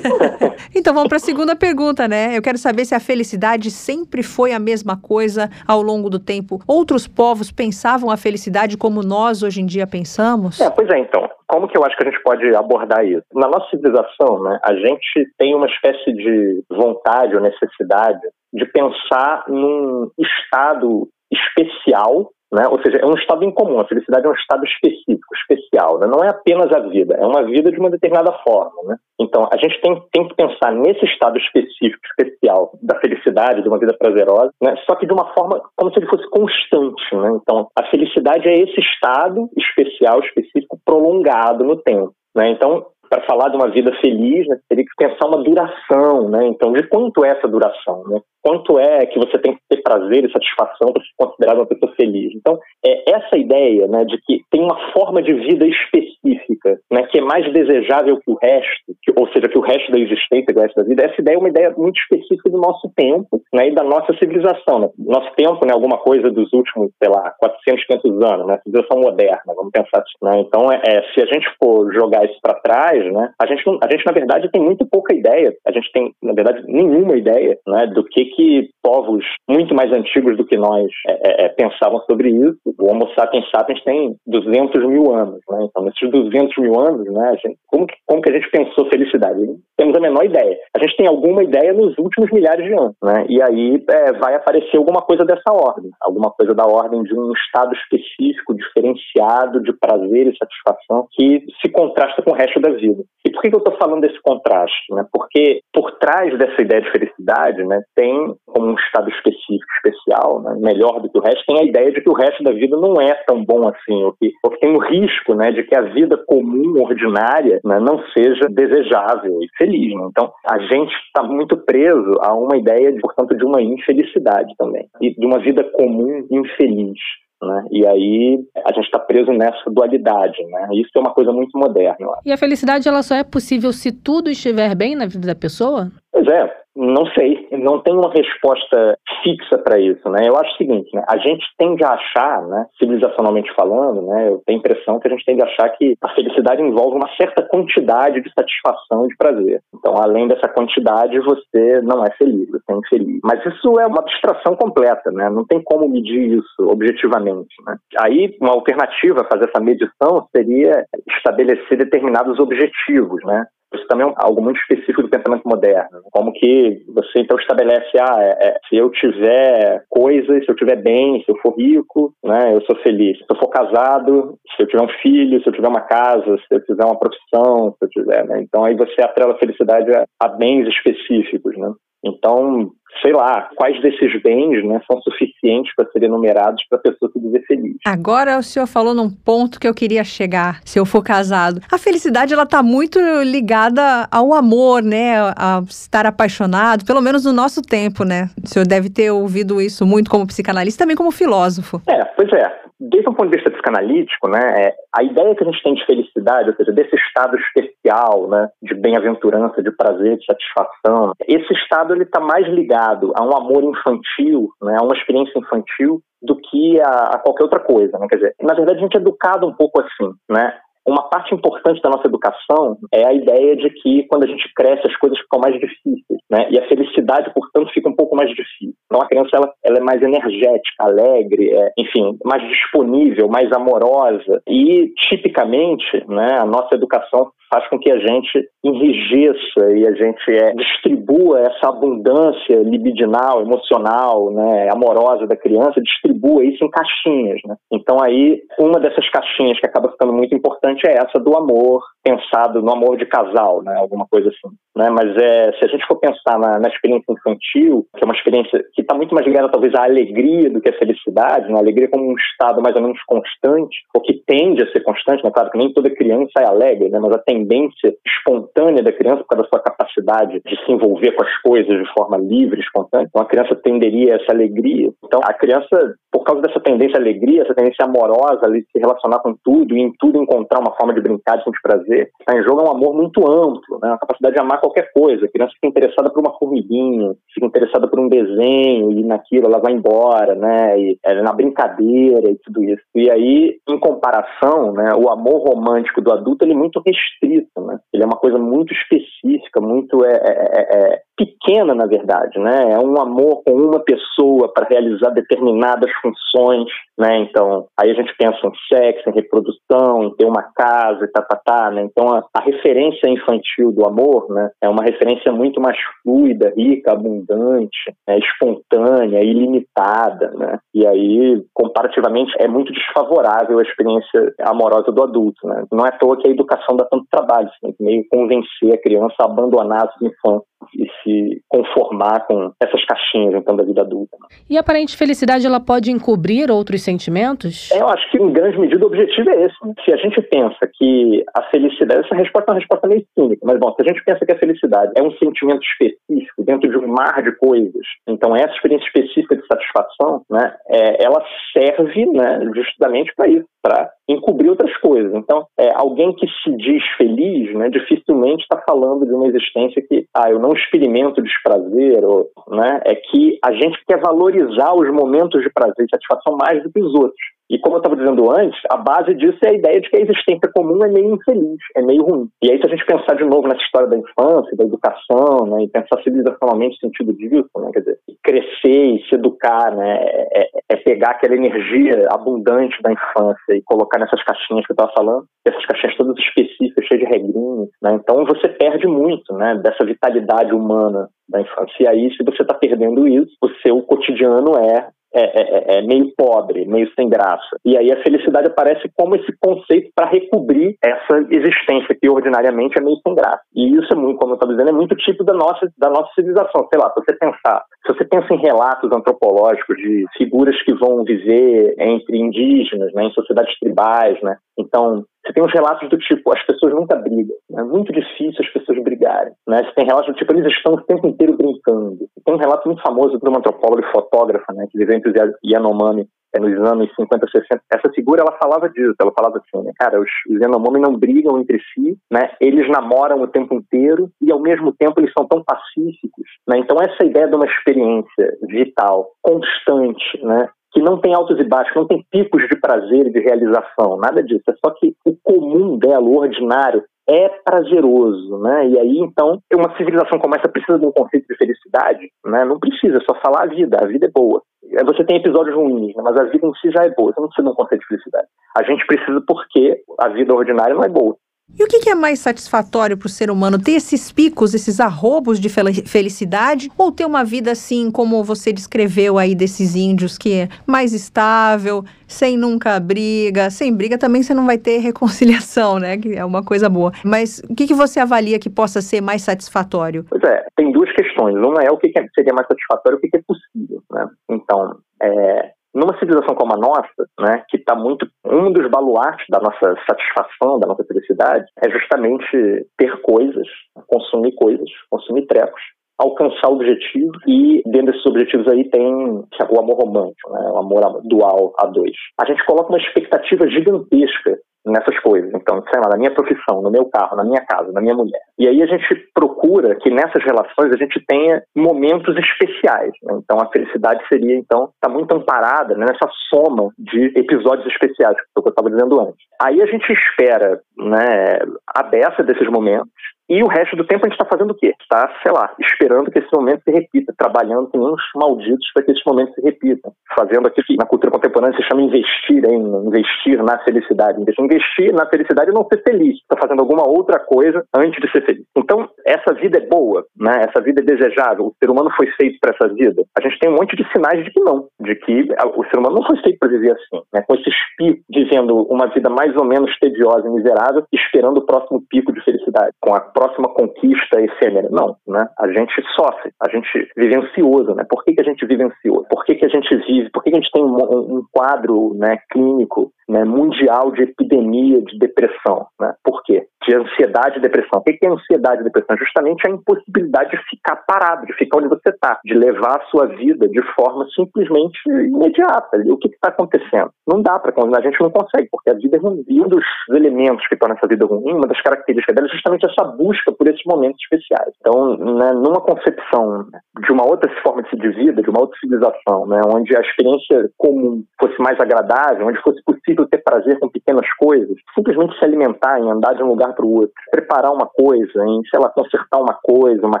então vamos para a segunda pergunta, né? Eu quero saber se a felicidade sempre foi a mesma coisa ao longo do tempo. Outros povos pensavam a felicidade como nós hoje em dia pensamos? É, pois é, então. Como que eu acho que a gente pode abordar isso? Na nossa civilização, né, a gente tem uma espécie de vontade ou necessidade de pensar num estado especial né? Ou seja, é um estado incomum. A felicidade é um estado específico, especial. Né? Não é apenas a vida, é uma vida de uma determinada forma. Né? Então, a gente tem, tem que pensar nesse estado específico, especial da felicidade, de uma vida prazerosa, né? só que de uma forma como se ele fosse constante. Né? Então, a felicidade é esse estado especial, específico, prolongado no tempo. Né? Então, para falar de uma vida feliz, né, teria que pensar uma duração, né? Então, de quanto é essa duração, né? Quanto é que você tem que ter prazer e satisfação para se considerar uma pessoa feliz? Então, é essa ideia, né, de que tem uma forma de vida específica, né, que é mais desejável que o resto, que, ou seja, que o resto da existência, que o resto da vida. Essa ideia é uma ideia muito específica do nosso tempo, né, e da nossa civilização, né? Nosso tempo, né, alguma coisa dos últimos, sei lá, 400, 500 anos, né? Civilização moderna, vamos pensar assim, né? Então, é, é se a gente for jogar isso para trás, né, a gente, a gente, na verdade, tem muito pouca ideia, a gente tem, na verdade, nenhuma ideia né, do que, que povos muito mais antigos do que nós é, é, é pensavam sobre isso. O Homo sapiens sapiens tem 200 mil anos, né? Então, nesses 200 mil anos, né, gente, como, que, como que a gente pensou felicidade? Temos a menor ideia. A gente tem alguma ideia nos últimos milhares de anos, né? E aí é, vai aparecer alguma coisa dessa ordem, alguma coisa da ordem de um estado específico, diferenciado de prazer e satisfação que se contrasta com o resto da vida. E por que, eu estou falando desse contraste? Né? Porque por trás dessa ideia de felicidade, né, tem como um estado específico, especial, né, melhor do que o resto, tem a ideia de que o resto da vida não é tão bom assim, ou que, ou que tem o risco né, de que a vida comum, ordinária, né, não seja desejável e feliz. Né? Então, a gente está muito preso a uma ideia, de, portanto, de uma infelicidade também, e de uma vida comum infeliz. Né? E aí a gente está preso nessa dualidade, né? Isso é uma coisa muito moderna. E a felicidade ela só é possível se tudo estiver bem na vida da pessoa? É, Não sei, não tem uma resposta fixa para isso, né? Eu acho o seguinte, né? A gente tende a achar, né, civilizacionalmente falando, né, eu tenho a impressão que a gente tende a achar que a felicidade envolve uma certa quantidade de satisfação e de prazer. Então, além dessa quantidade, você não é feliz, você é infeliz. Mas isso é uma abstração completa, né? Não tem como medir isso objetivamente, né? Aí, uma alternativa a fazer essa medição seria estabelecer determinados objetivos, né? Isso também é algo muito específico do pensamento moderno. Como que você então estabelece, ah, é, é, se eu tiver coisas, se eu tiver bem, se eu for rico, né, eu sou feliz. Se eu for casado, se eu tiver um filho, se eu tiver uma casa, se eu tiver uma profissão, se eu tiver, né? Então aí você atrela a felicidade a, a bens específicos, né? Então, sei lá, quais desses bens né, são suficientes para serem enumerados para a pessoa se viver feliz. Agora o senhor falou num ponto que eu queria chegar, se eu for casado. A felicidade, ela está muito ligada ao amor, né? A estar apaixonado, pelo menos no nosso tempo, né? O senhor deve ter ouvido isso muito como psicanalista, também como filósofo. É, pois é desde um ponto de vista psicanalítico, né, é, a ideia que a gente tem de felicidade, ou seja, desse estado especial, né, de bem-aventurança, de prazer, de satisfação, esse estado ele está mais ligado a um amor infantil, né, a uma experiência infantil, do que a, a, qualquer outra coisa, né? Quer dizer, na verdade a gente é educado um pouco assim, né? Uma parte importante da nossa educação é a ideia de que quando a gente cresce as coisas ficam mais difíceis, né? E a felicidade, portanto, fica um pouco mais difícil. Então a criança ela, ela é mais energética, alegre, é, enfim, mais disponível, mais amorosa e tipicamente, né? A nossa educação faz com que a gente enrijeça e a gente é, distribua essa abundância libidinal, emocional, né, amorosa da criança, distribua isso em caixinhas. Né? Então aí, uma dessas caixinhas que acaba ficando muito importante é essa do amor, pensado no amor de casal, né, alguma coisa assim. Né? Mas é, se a gente for pensar na, na experiência infantil, que é uma experiência que está muito mais ligada talvez à alegria do que à felicidade, né? a alegria como um estado mais ou menos constante, ou que tende a ser constante, né? claro que nem toda criança é alegre, né? mas a tendência espontânea da criança, por causa da sua capacidade de se envolver com as coisas de forma livre, espontânea, então a criança tenderia a essa alegria. Então a criança, por causa dessa tendência à alegria, essa tendência amorosa de se relacionar com tudo e em tudo encontrar uma forma de brincar, de sentir prazer, está em jogo é um amor muito amplo, né? a capacidade de amar qualquer coisa. A criança fica interessada por uma formiguinha, fica interessada por um desenho e naquilo ela vai embora, né? E é na brincadeira e tudo isso. E aí, em comparação, né, o amor romântico do adulto ele é muito restrito, né? Ele é uma coisa muito específica, muito é, é, é, é pequena, na verdade, né? É um amor com uma pessoa para realizar determinadas funções, né? Então, aí a gente pensa em sexo, em reprodução, em ter uma casa e tá, tá, tá, né? Então, a, a referência infantil do amor, né? É uma referência muito mais fluida, rica, abundante, né? espontânea, ilimitada, né? E aí, comparativamente, é muito desfavorável a experiência amorosa do adulto, né? Não é à toa que a educação dá tanto trabalho, que meio convencer a criança a abandonar as infâncias e se conformar com essas caixinhas então da vida adulta. Né? E a aparente felicidade ela pode encobrir outros sentimentos? É, eu acho que em grande medida o objetivo é esse. Né? Se a gente pensa que a felicidade, essa resposta é uma resposta meio cínica, mas bom, se a gente pensa que a felicidade é um sentimento específico dentro de um mar de coisas, então essa experiência específica de satisfação, né, é, ela serve, né, justamente para isso, para encobrir outras coisas. Então, é, alguém que se diz feliz, né, dificilmente está falando de uma existência que, ah, eu não experimento desprazer, ou, né, é que a gente quer valorizar os momentos de prazer e satisfação mais do que os outros. E como eu estava dizendo antes, a base disso é a ideia de que a existência comum é meio infeliz, é meio ruim. E aí, se a gente pensar de novo nessa história da infância, da educação, né, e pensar civilizacionalmente no sentido disso, né, quer dizer, crescer e se educar, né, é, é pegar aquela energia abundante da infância e colocar nessas caixinhas que eu estava falando, essas caixinhas todas específicas, cheias de regrinhas, né, então você perde muito, né, dessa vitalidade humana da infância. E aí, se você está perdendo isso, o seu cotidiano é é, é, é, é, meio pobre, meio sem graça. E aí a felicidade aparece como esse conceito para recobrir essa existência que ordinariamente é meio sem graça. E isso é muito, como eu estou dizendo, é muito tipo da nossa, da nossa civilização. Sei lá, se você pensar, se você pensa em relatos antropológicos de figuras que vão viver entre indígenas, né, em sociedades tribais, né, então você tem uns relatos do tipo, as pessoas nunca brigam. É muito difícil as pessoas brigarem. Né? Você tem relatos do tipo, eles estão o tempo inteiro brincando. Tem um relato muito famoso de uma antropóloga e fotógrafa, né, que viveu entre os Yanomami nos anos 50, 60, essa figura ela falava disso, ela falava assim, né, cara, os, os Yanomami não brigam entre si, né, eles namoram o tempo inteiro e ao mesmo tempo eles são tão pacíficos, né, então essa ideia de uma experiência vital, constante, né, que não tem altos e baixos, não tem picos de prazer e de realização, nada disso. É só que o comum dela, o ordinário, é prazeroso, né? E aí, então, uma civilização como essa precisa de um conceito de felicidade, né? Não precisa, é só falar a vida, a vida é boa. Você tem episódios ruins, né? mas a vida em si já é boa, você não precisa de um conceito de felicidade. A gente precisa porque a vida ordinária não é boa. E o que é mais satisfatório para o ser humano? Ter esses picos, esses arrobos de felicidade? Ou ter uma vida assim, como você descreveu aí desses índios, que é mais estável, sem nunca briga? Sem briga também você não vai ter reconciliação, né? Que é uma coisa boa. Mas o que, que você avalia que possa ser mais satisfatório? Pois é, tem duas questões. Uma é o que seria mais satisfatório e o que é possível, né? Então, é, numa civilização como a nossa, né, que está muito um dos baluartes da nossa satisfação, da nossa felicidade, é justamente ter coisas, consumir coisas, consumir trecos, alcançar objetivos e dentro desses objetivos aí tem o amor romântico, né, o amor dual a dois. A gente coloca uma expectativa gigantesca nessas coisas. Então, sei lá, na minha profissão, no meu carro, na minha casa, na minha mulher. E aí a gente procura que nessas relações a gente tenha momentos especiais. Né? Então, a felicidade seria, então, está muito amparada né, nessa soma de episódios especiais, que eu estava dizendo antes. Aí a gente espera né, a beça desses momentos e o resto do tempo a gente está fazendo o quê? Está, sei lá, esperando que esse momento se repita, trabalhando com uns malditos para que esse momento se repita. Fazendo aquilo que na cultura contemporânea se chama investir em investir na felicidade. Investir na felicidade e não ser feliz. Está fazendo alguma outra coisa antes de ser feliz. Então, essa vida é boa, né? essa vida é desejável. O ser humano foi feito para essa vida. A gente tem um monte de sinais de que não, de que o ser humano não foi feito para viver assim, né? com esse espírito, vivendo uma vida mais ou menos tediosa e miserável, esperando o próximo pico de felicidade, com a próxima conquista efêmera. Não, né? A gente sofre, a gente vive ansioso, né? Por que, que a gente vive ansioso? Por que, que a gente vive? Por que, que a gente tem um, um quadro né, clínico né, mundial de epidemia de depressão? Né? Por quê? De ansiedade e depressão. O que é ansiedade e depressão? Justamente a impossibilidade de ficar parado, de ficar onde você está, de levar a sua vida de forma simplesmente imediata. O que está acontecendo? Não dá para a gente não consegue, porque a vida é ruim. E um dos elementos que torna essa vida ruim, uma das características dela é justamente essa busca busca por esses momentos especiais. Então, né, numa concepção de uma outra forma de vida, de uma outra civilização, né, onde a experiência comum fosse mais agradável, onde fosse possível ter prazer com pequenas coisas, simplesmente se alimentar em andar de um lugar para o outro, preparar uma coisa, em, sei lá, consertar uma coisa, uma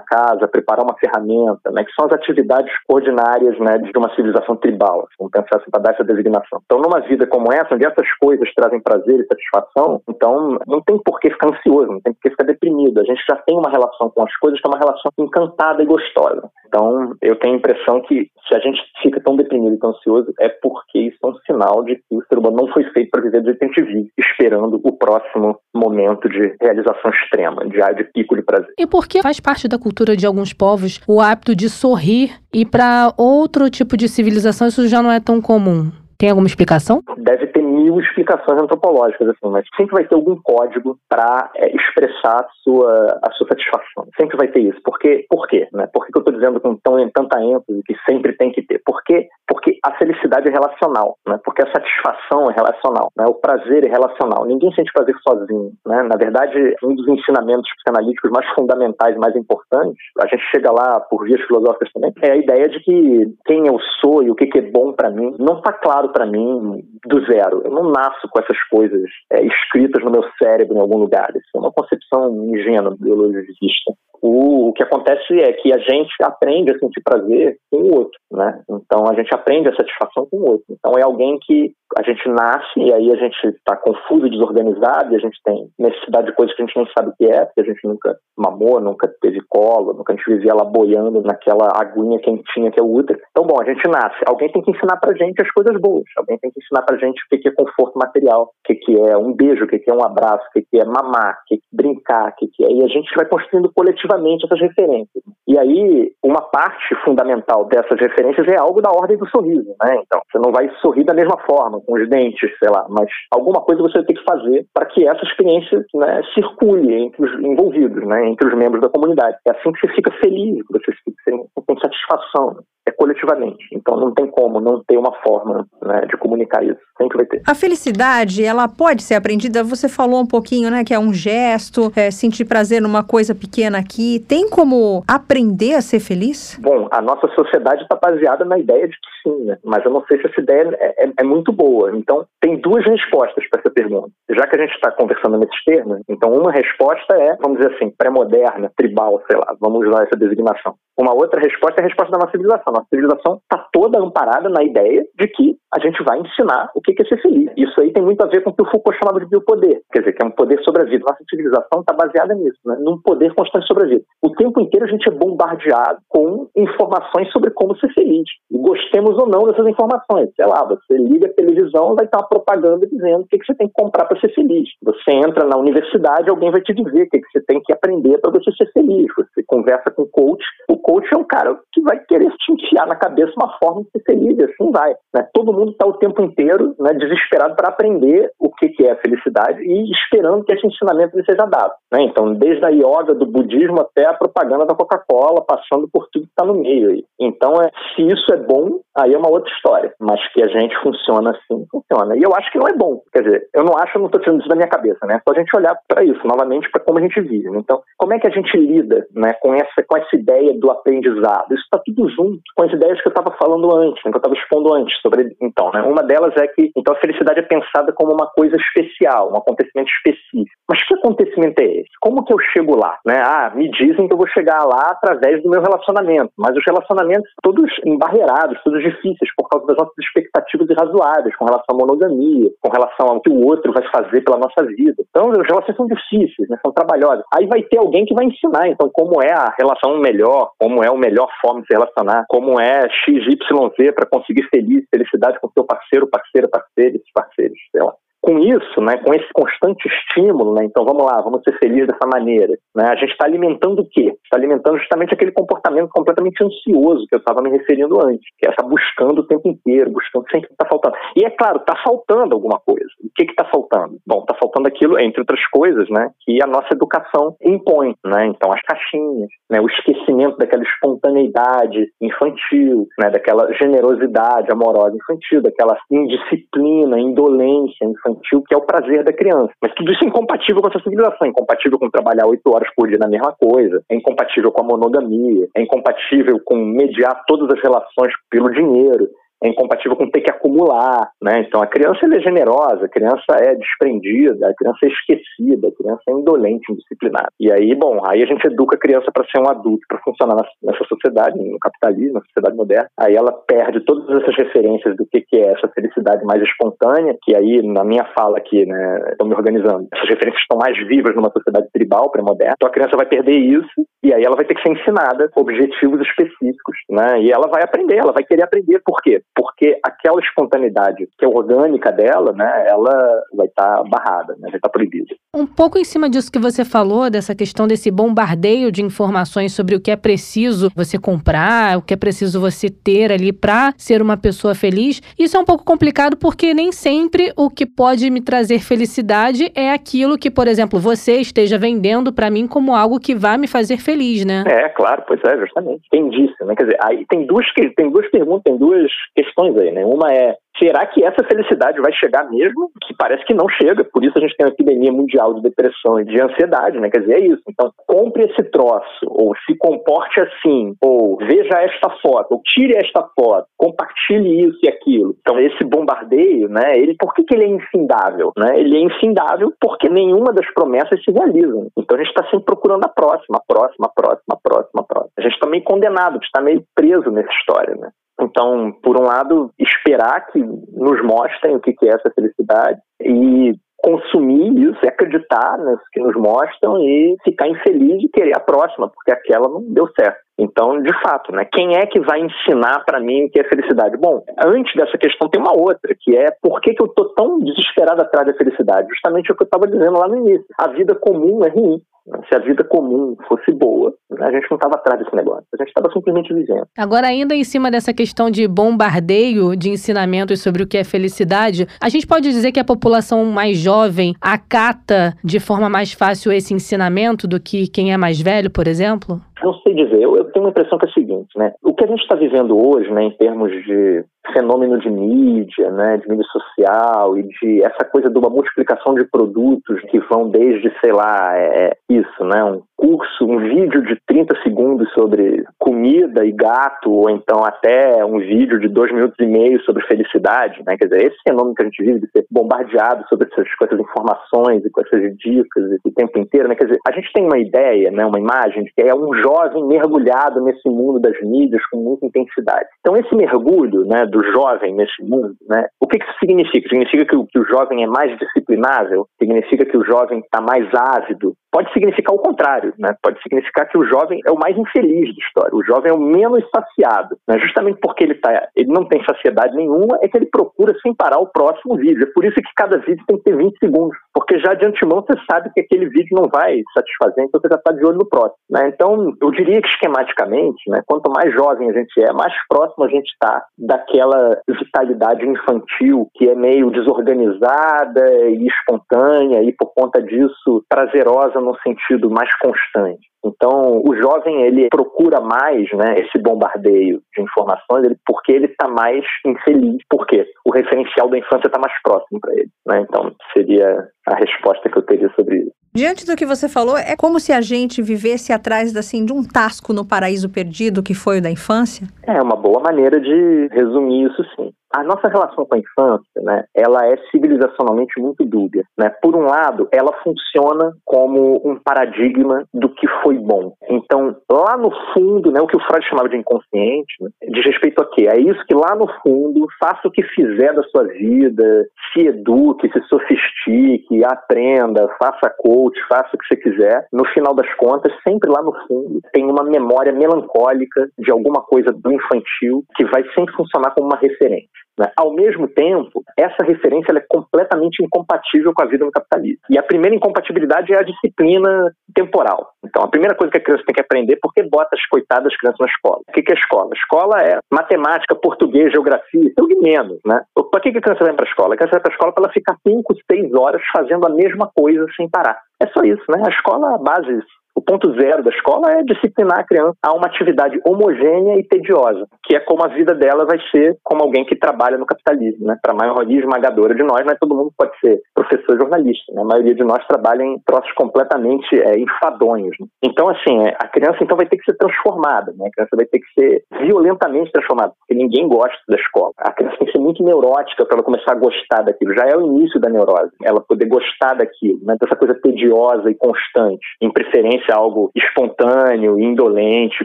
casa, preparar uma ferramenta, né, que são as atividades ordinárias né, de uma civilização tribal, assim, vamos pensar assim, para dar essa designação. Então, numa vida como essa, onde essas coisas trazem prazer e satisfação, então não tem por que ficar ansioso, não tem por que ficar deprimido. A gente já tem uma relação com as coisas que é uma relação encantada e gostosa. Então, eu tenho a impressão que se a gente fica tão deprimido e tão ansioso, é porque isso é um sinal de que o ser humano não foi feito para viver do jeito que a gente vive, esperando o próximo momento de realização extrema, de, de pico de prazer. E por que faz parte da cultura de alguns povos o hábito de sorrir e para outro tipo de civilização isso já não é tão comum? Tem alguma explicação? Deve ter mil explicações antropológicas, assim, mas sempre vai ter algum código para é, expressar a sua, a sua satisfação. Sempre vai ter isso. Porque, por quê? Né? Por que eu estou dizendo com tão, tanta ênfase que sempre tem que ter? Porque, porque a felicidade é relacional, né? porque a satisfação é relacional, né? o prazer é relacional. Ninguém sente prazer sozinho. Né? Na verdade, um dos ensinamentos psicanalíticos mais fundamentais mais importantes, a gente chega lá por vias filosóficas também, é a ideia de que quem eu sou e o que, é bom para mim não está claro para mim do zero. Eu não nasço com essas coisas é, escritas no meu cérebro em algum lugar. Isso é uma concepção ingênua biologista. O, o que acontece é que a gente aprende a sentir prazer com o outro, né? Então a gente aprende a satisfação com o outro. Então é alguém que a gente nasce e aí a gente está confuso e desorganizado e a gente tem necessidade de coisas que a gente nem sabe o que é, porque a gente nunca mamou, nunca teve colo, nunca a gente vivia lá boiando naquela aguinha quentinha que é o útero. Então, bom, a gente nasce. Alguém tem que ensinar pra gente as coisas boas. Alguém tem que ensinar pra gente o que é conforto material, o que é um beijo, o que é um abraço, o que é mamar, o que é brincar, o que é... E a gente vai construindo coletivamente essas referências. E aí, uma parte fundamental dessas referências é algo da ordem do sorriso, né? Então, você não vai sorrir da mesma forma, com os dentes, sei lá, mas alguma coisa você ter que fazer para que essa experiência né, circule entre os envolvidos, né, entre os membros da comunidade. É assim que você fica feliz, você fica, tem satisfação. É coletivo afetivamente. Então não tem como não ter uma forma né, de comunicar isso. Sempre vai ter. A felicidade, ela pode ser aprendida. Você falou um pouquinho, né, que é um gesto, é, sentir prazer numa coisa pequena aqui. Tem como aprender a ser feliz? Bom, a nossa sociedade está baseada na ideia de que sim, né? Mas eu não sei se essa ideia é, é, é muito boa. Então, tem duas respostas para essa pergunta. Já que a gente está conversando nesses termos, então uma resposta é, vamos dizer assim, pré-moderna, tribal, sei lá, vamos usar essa designação. Uma outra resposta é a resposta da nossa civilização. Nossa civilização está toda amparada na ideia de que a gente vai ensinar o que é ser feliz. Isso aí tem muito a ver com o que o Foucault chamava de biopoder, quer dizer, que é um poder sobre a vida. Nossa civilização está baseada nisso, né? num poder constante sobre a vida. O tempo inteiro a gente é bombardeado com informações sobre como ser feliz. Gostemos ou não dessas informações. Sei lá, você liga a televisão, vai estar uma propaganda dizendo o que, que você tem que comprar para ser feliz. Você entra na universidade, alguém vai te dizer o que, você tem que aprender para você ser feliz. Você conversa com o coach, o coach é um cara que vai querer te enfiar na cabeça uma forma de ser feliz, assim vai. Né? Todo mundo está o tempo inteiro né, desesperado para aprender o que, que é a felicidade e esperando que esse ensinamento lhe seja dado. Né? Então, desde a yoga, do budismo até a propaganda da Coca-Cola, passando por tudo que está no meio aí. Então, é, se isso é bom, aí é uma outra história. Mas que a gente funciona assim, funciona. E eu acho que não é bom. Quer dizer, eu não acho, não estou tirando isso da minha cabeça, né? Só a gente olhar para isso, novamente, para como a gente vive. Então, como é que a gente lida né, com, essa, com essa ideia do aprendizado? Isso está tudo junto com as ideias que eu estava falando antes, né, que eu estava expondo antes sobre. Então, né? Uma delas é que então a felicidade é pensada como uma coisa especial, um acontecimento específico. Mas que acontecimento é esse? Como que eu chego lá? Né? Ah, me dizem que eu vou chegar lá através do meu relacionamento, mas os relacionamentos todos embarreirados, todos difíceis por causa das nossas expectativas irrazoáveis com relação à monogamia, com relação ao que o outro vai fazer pela nossa vida. Então, as relações são difíceis, né? são trabalhosas. Aí vai ter alguém que vai ensinar, então, como é a relação melhor, como é a melhor forma de se relacionar, como é XYZ para conseguir feliz, felicidade com seu parceiro, parceira, parceiros, parceiros, sei lá com isso, né, com esse constante estímulo, né, então vamos lá, vamos ser felizes dessa maneira, né, a gente está alimentando o quê? Está alimentando justamente aquele comportamento completamente ansioso que eu estava me referindo antes, que é essa buscando o tempo inteiro, buscando sempre está faltando. E é claro, está faltando alguma coisa. O que está faltando? Bom, está faltando aquilo, entre outras coisas, né, que a nossa educação impõe, né, então as caixinhas, né, o esquecimento daquela espontaneidade infantil, né, daquela generosidade amorosa infantil, daquela indisciplina, indolência infantil infantil, que é o prazer da criança. Mas tudo isso é incompatível com essa civilização, é incompatível com trabalhar oito horas por dia na mesma coisa, é incompatível com a monogamia, é incompatível com mediar todas as relações pelo dinheiro, é incompatível com ter que acumular, né? Então a criança é generosa, a criança é desprendida, a criança é esquecida, a criança é indolente, indisciplinada. E aí, bom, aí a gente educa a criança para ser um adulto, para funcionar nessa sociedade, no capitalismo, na sociedade moderna. Aí ela perde todas essas referências do que, que é essa felicidade mais espontânea, que aí na minha fala aqui, né, estou me organizando. Essas referências estão mais vivas numa sociedade tribal, pré-moderna. Então a criança vai perder isso e aí ela vai ter que ser ensinada objetivos específicos, né? E ela vai aprender, ela vai querer aprender por quê? Porque aquela espontaneidade que é orgânica dela, né, ela vai estar tá barrada, né, vai estar tá proibida. Um pouco em cima disso que você falou, dessa questão desse bombardeio de informações sobre o que é preciso você comprar, o que é preciso você ter ali para ser uma pessoa feliz, isso é um pouco complicado porque nem sempre o que pode me trazer felicidade é aquilo que, por exemplo, você esteja vendendo para mim como algo que vai me fazer feliz, né? É, claro, pois é, justamente. Quem disse, né? Quer dizer, aí tem duas, tem duas perguntas, tem duas questões aí, né? Uma é Será que essa felicidade vai chegar mesmo? Que parece que não chega, por isso a gente tem uma epidemia mundial de depressão e de ansiedade, né? Quer dizer, é isso. Então, compre esse troço, ou se comporte assim, ou veja esta foto, ou tire esta foto, compartilhe isso e aquilo. Então, esse bombardeio, né? Ele, por que, que ele é infindável? Né? Ele é infindável porque nenhuma das promessas se realizam. Então, a gente está sempre procurando a próxima, a próxima, a próxima, a próxima, a próxima. A gente está meio condenado, está meio preso nessa história, né? Então, por um lado, esperar que nos mostrem o que é essa felicidade e consumir isso, acreditar nisso que nos mostram e ficar infeliz de querer a próxima, porque aquela não deu certo. Então, de fato, né, quem é que vai ensinar para mim o que é felicidade? Bom, antes dessa questão tem uma outra, que é por que, que eu tô tão desesperado atrás da felicidade? Justamente o que eu estava dizendo lá no início. A vida comum é ruim. Se a vida comum fosse boa, né, a gente não estava atrás desse negócio. A gente estava simplesmente vivendo. Agora, ainda em cima dessa questão de bombardeio de ensinamentos sobre o que é felicidade, a gente pode dizer que a população mais jovem acata de forma mais fácil esse ensinamento do que quem é mais velho, por exemplo? Não sei dizer, eu, eu tenho uma impressão que é a seguinte, né? O que a gente está vivendo hoje, né, em termos de fenômeno de mídia, né, de mídia social e de essa coisa de uma multiplicação de produtos que vão desde, sei lá, é, é isso, né, um curso, um vídeo de 30 segundos sobre comida e gato, ou então até um vídeo de dois minutos e meio sobre felicidade, né, quer dizer, esse fenômeno que a gente vive de ser bombardeado sobre essas, com essas informações e com essas dicas o tempo inteiro, né, quer dizer, a gente tem uma ideia, né, uma imagem de que é um jovem mergulhado nesse mundo das mídias com muita intensidade. Então esse mergulho, né, do jovem nesse mundo, né? O que, isso significa? Significa que o, que o jovem é mais disciplinável? Significa que o jovem está mais ávido? Pode significar o contrário, né? Pode significar que o jovem é o mais infeliz da história. O jovem é o menos saciado, né? Justamente porque ele tá, ele não tem saciedade nenhuma, é que ele procura sem parar o próximo vídeo. É por isso que cada vídeo tem que ter 20 segundos, porque já de antemão você sabe que aquele vídeo não vai satisfazer, então você já está de olho no próximo, né? Então, eu diria que esquematicamente, né? Quanto mais jovem a gente é, mais próximo a gente está daquela vitalidade infantil que é meio desorganizada e espontânea e por conta disso prazerosa num sentido mais constante. Então, o jovem ele procura mais, né, esse bombardeio de informações, ele, porque ele está mais infeliz, porque o referencial da infância está mais próximo para ele. Né? Então, seria a resposta que eu teria sobre isso. Diante do que você falou, é como se a gente vivesse atrás assim, de um tasco no paraíso perdido que foi o da infância? É uma boa maneira de resumir isso, sim. A nossa relação com a infância, né, ela é civilizacionalmente muito dúbia. Né? Por um lado, ela funciona como um paradigma do que foi bom. Então, lá no fundo, né, o que o Freud chamava de inconsciente, né, diz respeito a quê? É isso que lá no fundo, faça o que fizer da sua vida, se eduque, se sofistique, aprenda, faça coach, faça o que você quiser. No final das contas, sempre lá no fundo, tem uma memória melancólica de alguma coisa do infantil que vai sempre funcionar como uma referência. Né? Ao mesmo tempo, essa referência é completamente incompatível com a vida no capitalismo. E a primeira incompatibilidade é a disciplina temporal. Então, a primeira coisa que a criança tem que aprender é por que bota as coitadas crianças na escola. O que é escola? Escola é matemática, português, geografia, é o de menos. Né? Para que a criança vai para a escola? A criança vai para a escola para ela ficar 5, 6 horas fazendo a mesma coisa sem parar. É só isso, né? A escola, a base o ponto zero da escola é disciplinar a criança a uma atividade homogênea e tediosa, que é como a vida dela vai ser como alguém que trabalha no capitalismo. Né? Para a maioria esmagadora de nós, não é todo mundo pode ser professor jornalista. Né? A maioria de nós trabalha em troços completamente é, enfadonhos. Né? Então, assim, é, a criança então vai ter que ser transformada. Né? A criança vai ter que ser violentamente transformada, porque ninguém gosta da escola. A criança tem que ser muito neurótica para ela começar a gostar daquilo. Já é o início da neurose, ela poder gostar daquilo, né? dessa coisa tediosa e constante, em preferência algo espontâneo, indolente,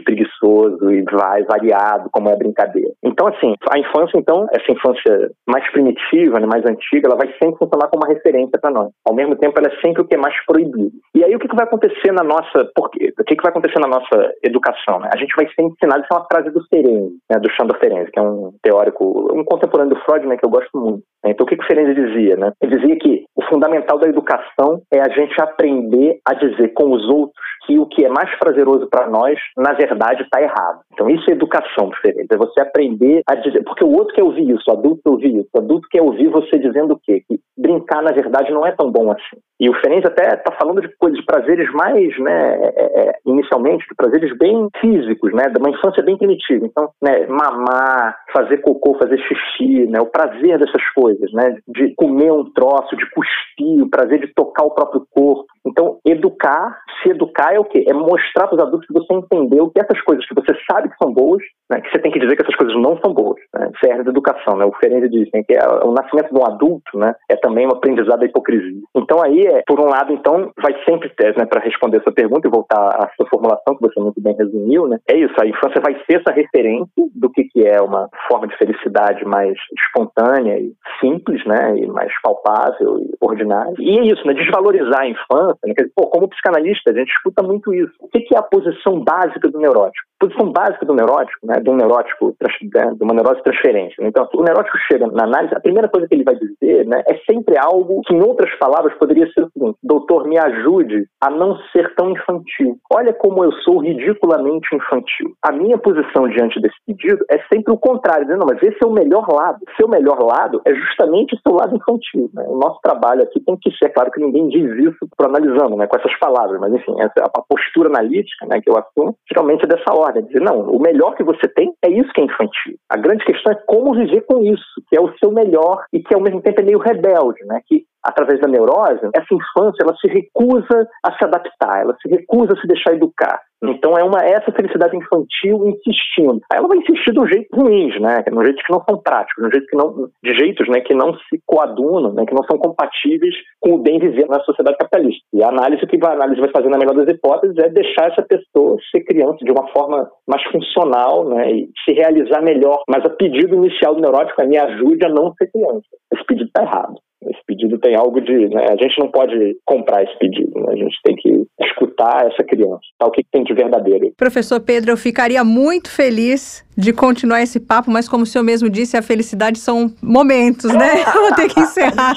preguiçoso e vai variado, como é a brincadeira. Então, assim, a infância, então, essa infância mais primitiva, né, mais antiga, ela vai sempre funcionar como uma referência para nós. Ao mesmo tempo, ela é sempre o que é mais proibido. E aí, o que, que vai acontecer na nossa. Por quê? O que, que vai acontecer na nossa educação? Né? A gente vai ser ensinado, isso é uma frase do Ferenczi, né, do Chandra Ferenczi, que é um teórico, um contemporâneo do Freud, né, que eu gosto muito. Então, o que, que o Ferenczi dizia? Né? Ele dizia que o fundamental da educação é a gente aprender a dizer com os outros que o que é mais prazeroso para nós, na verdade, está errado. Então, isso é educação diferente. É você aprender a dizer. Porque o outro quer ouvir isso, o adulto quer ouvir isso. O adulto quer ouvir você dizendo o quê? Que brincar, na verdade, não é tão bom assim. E o Ferenc até está falando de coisas, de prazeres mais, né, é, é, é, inicialmente, de prazeres bem físicos, né, de uma infância bem primitiva. Então, né, mamar, fazer cocô, fazer xixi, né, o prazer dessas coisas, né, de comer um troço, de cuspir, o prazer de tocar o próprio corpo. Então, educar, se educar é o quê? É mostrar para os adultos que você entendeu que essas coisas que você sabe que são boas, né, que você tem que dizer que essas coisas não são boas. Né? Isso é a educação. Né? O Ferenc diz né, que é, o nascimento de um adulto né, é também um aprendizado da hipocrisia. Então, aí, é, por um lado, então, vai sempre ter, né, para responder essa pergunta e voltar à sua formulação, que você muito bem resumiu, né, é isso. A infância vai ser essa referência do que, que é uma forma de felicidade mais espontânea e simples, né, e mais palpável e ordinária. E é isso, né, desvalorizar a infância. Pô, como psicanalista, a gente escuta muito isso. O que é a posição básica do neurótico? Posição básica do neurótico, né, de um neurótico, de uma neurose transferência. Né? Então, o neurótico chega na análise, a primeira coisa que ele vai dizer né, é sempre algo que, em outras palavras, poderia ser o seguinte: doutor, me ajude a não ser tão infantil. Olha como eu sou ridiculamente infantil. A minha posição diante desse pedido é sempre o contrário, dizendo, não, mas esse é o melhor lado. Seu melhor lado é justamente o seu lado infantil. Né? O nosso trabalho aqui tem que ser, claro que ninguém diz isso para analisando, né, com essas palavras, mas enfim, essa, a postura analítica né, que eu assumo, geralmente é dessa ordem, dizer, não, o melhor que você tem é isso que é infantil. A grande questão é como viver com isso, que é o seu melhor e que ao mesmo tempo é meio rebelde, né, que através da neurose, essa infância ela se recusa a se adaptar, ela se recusa a se deixar educar. Então é uma essa felicidade infantil insistindo. Aí ela vai insistir de um jeito ruins, né? De um jeito que não são práticos, de um jeito que não, de jeitos, né, que não se coadunam, né, que não são compatíveis com o bem viver na sociedade capitalista. E a análise que a análise vai fazer na melhor das hipóteses é deixar essa pessoa ser criança de uma forma mais funcional, né, e se realizar melhor. Mas o pedido inicial do neurótico é me ajude a não ser criança. Esse pedido está errado. Esse pedido tem algo de. Né, a gente não pode comprar esse pedido, né, a gente tem que escutar essa criança, tá, o que, que tem de verdadeiro. Professor Pedro, eu ficaria muito feliz de continuar esse papo, mas como o senhor mesmo disse, a felicidade são momentos, né? Vou ter que encerrar.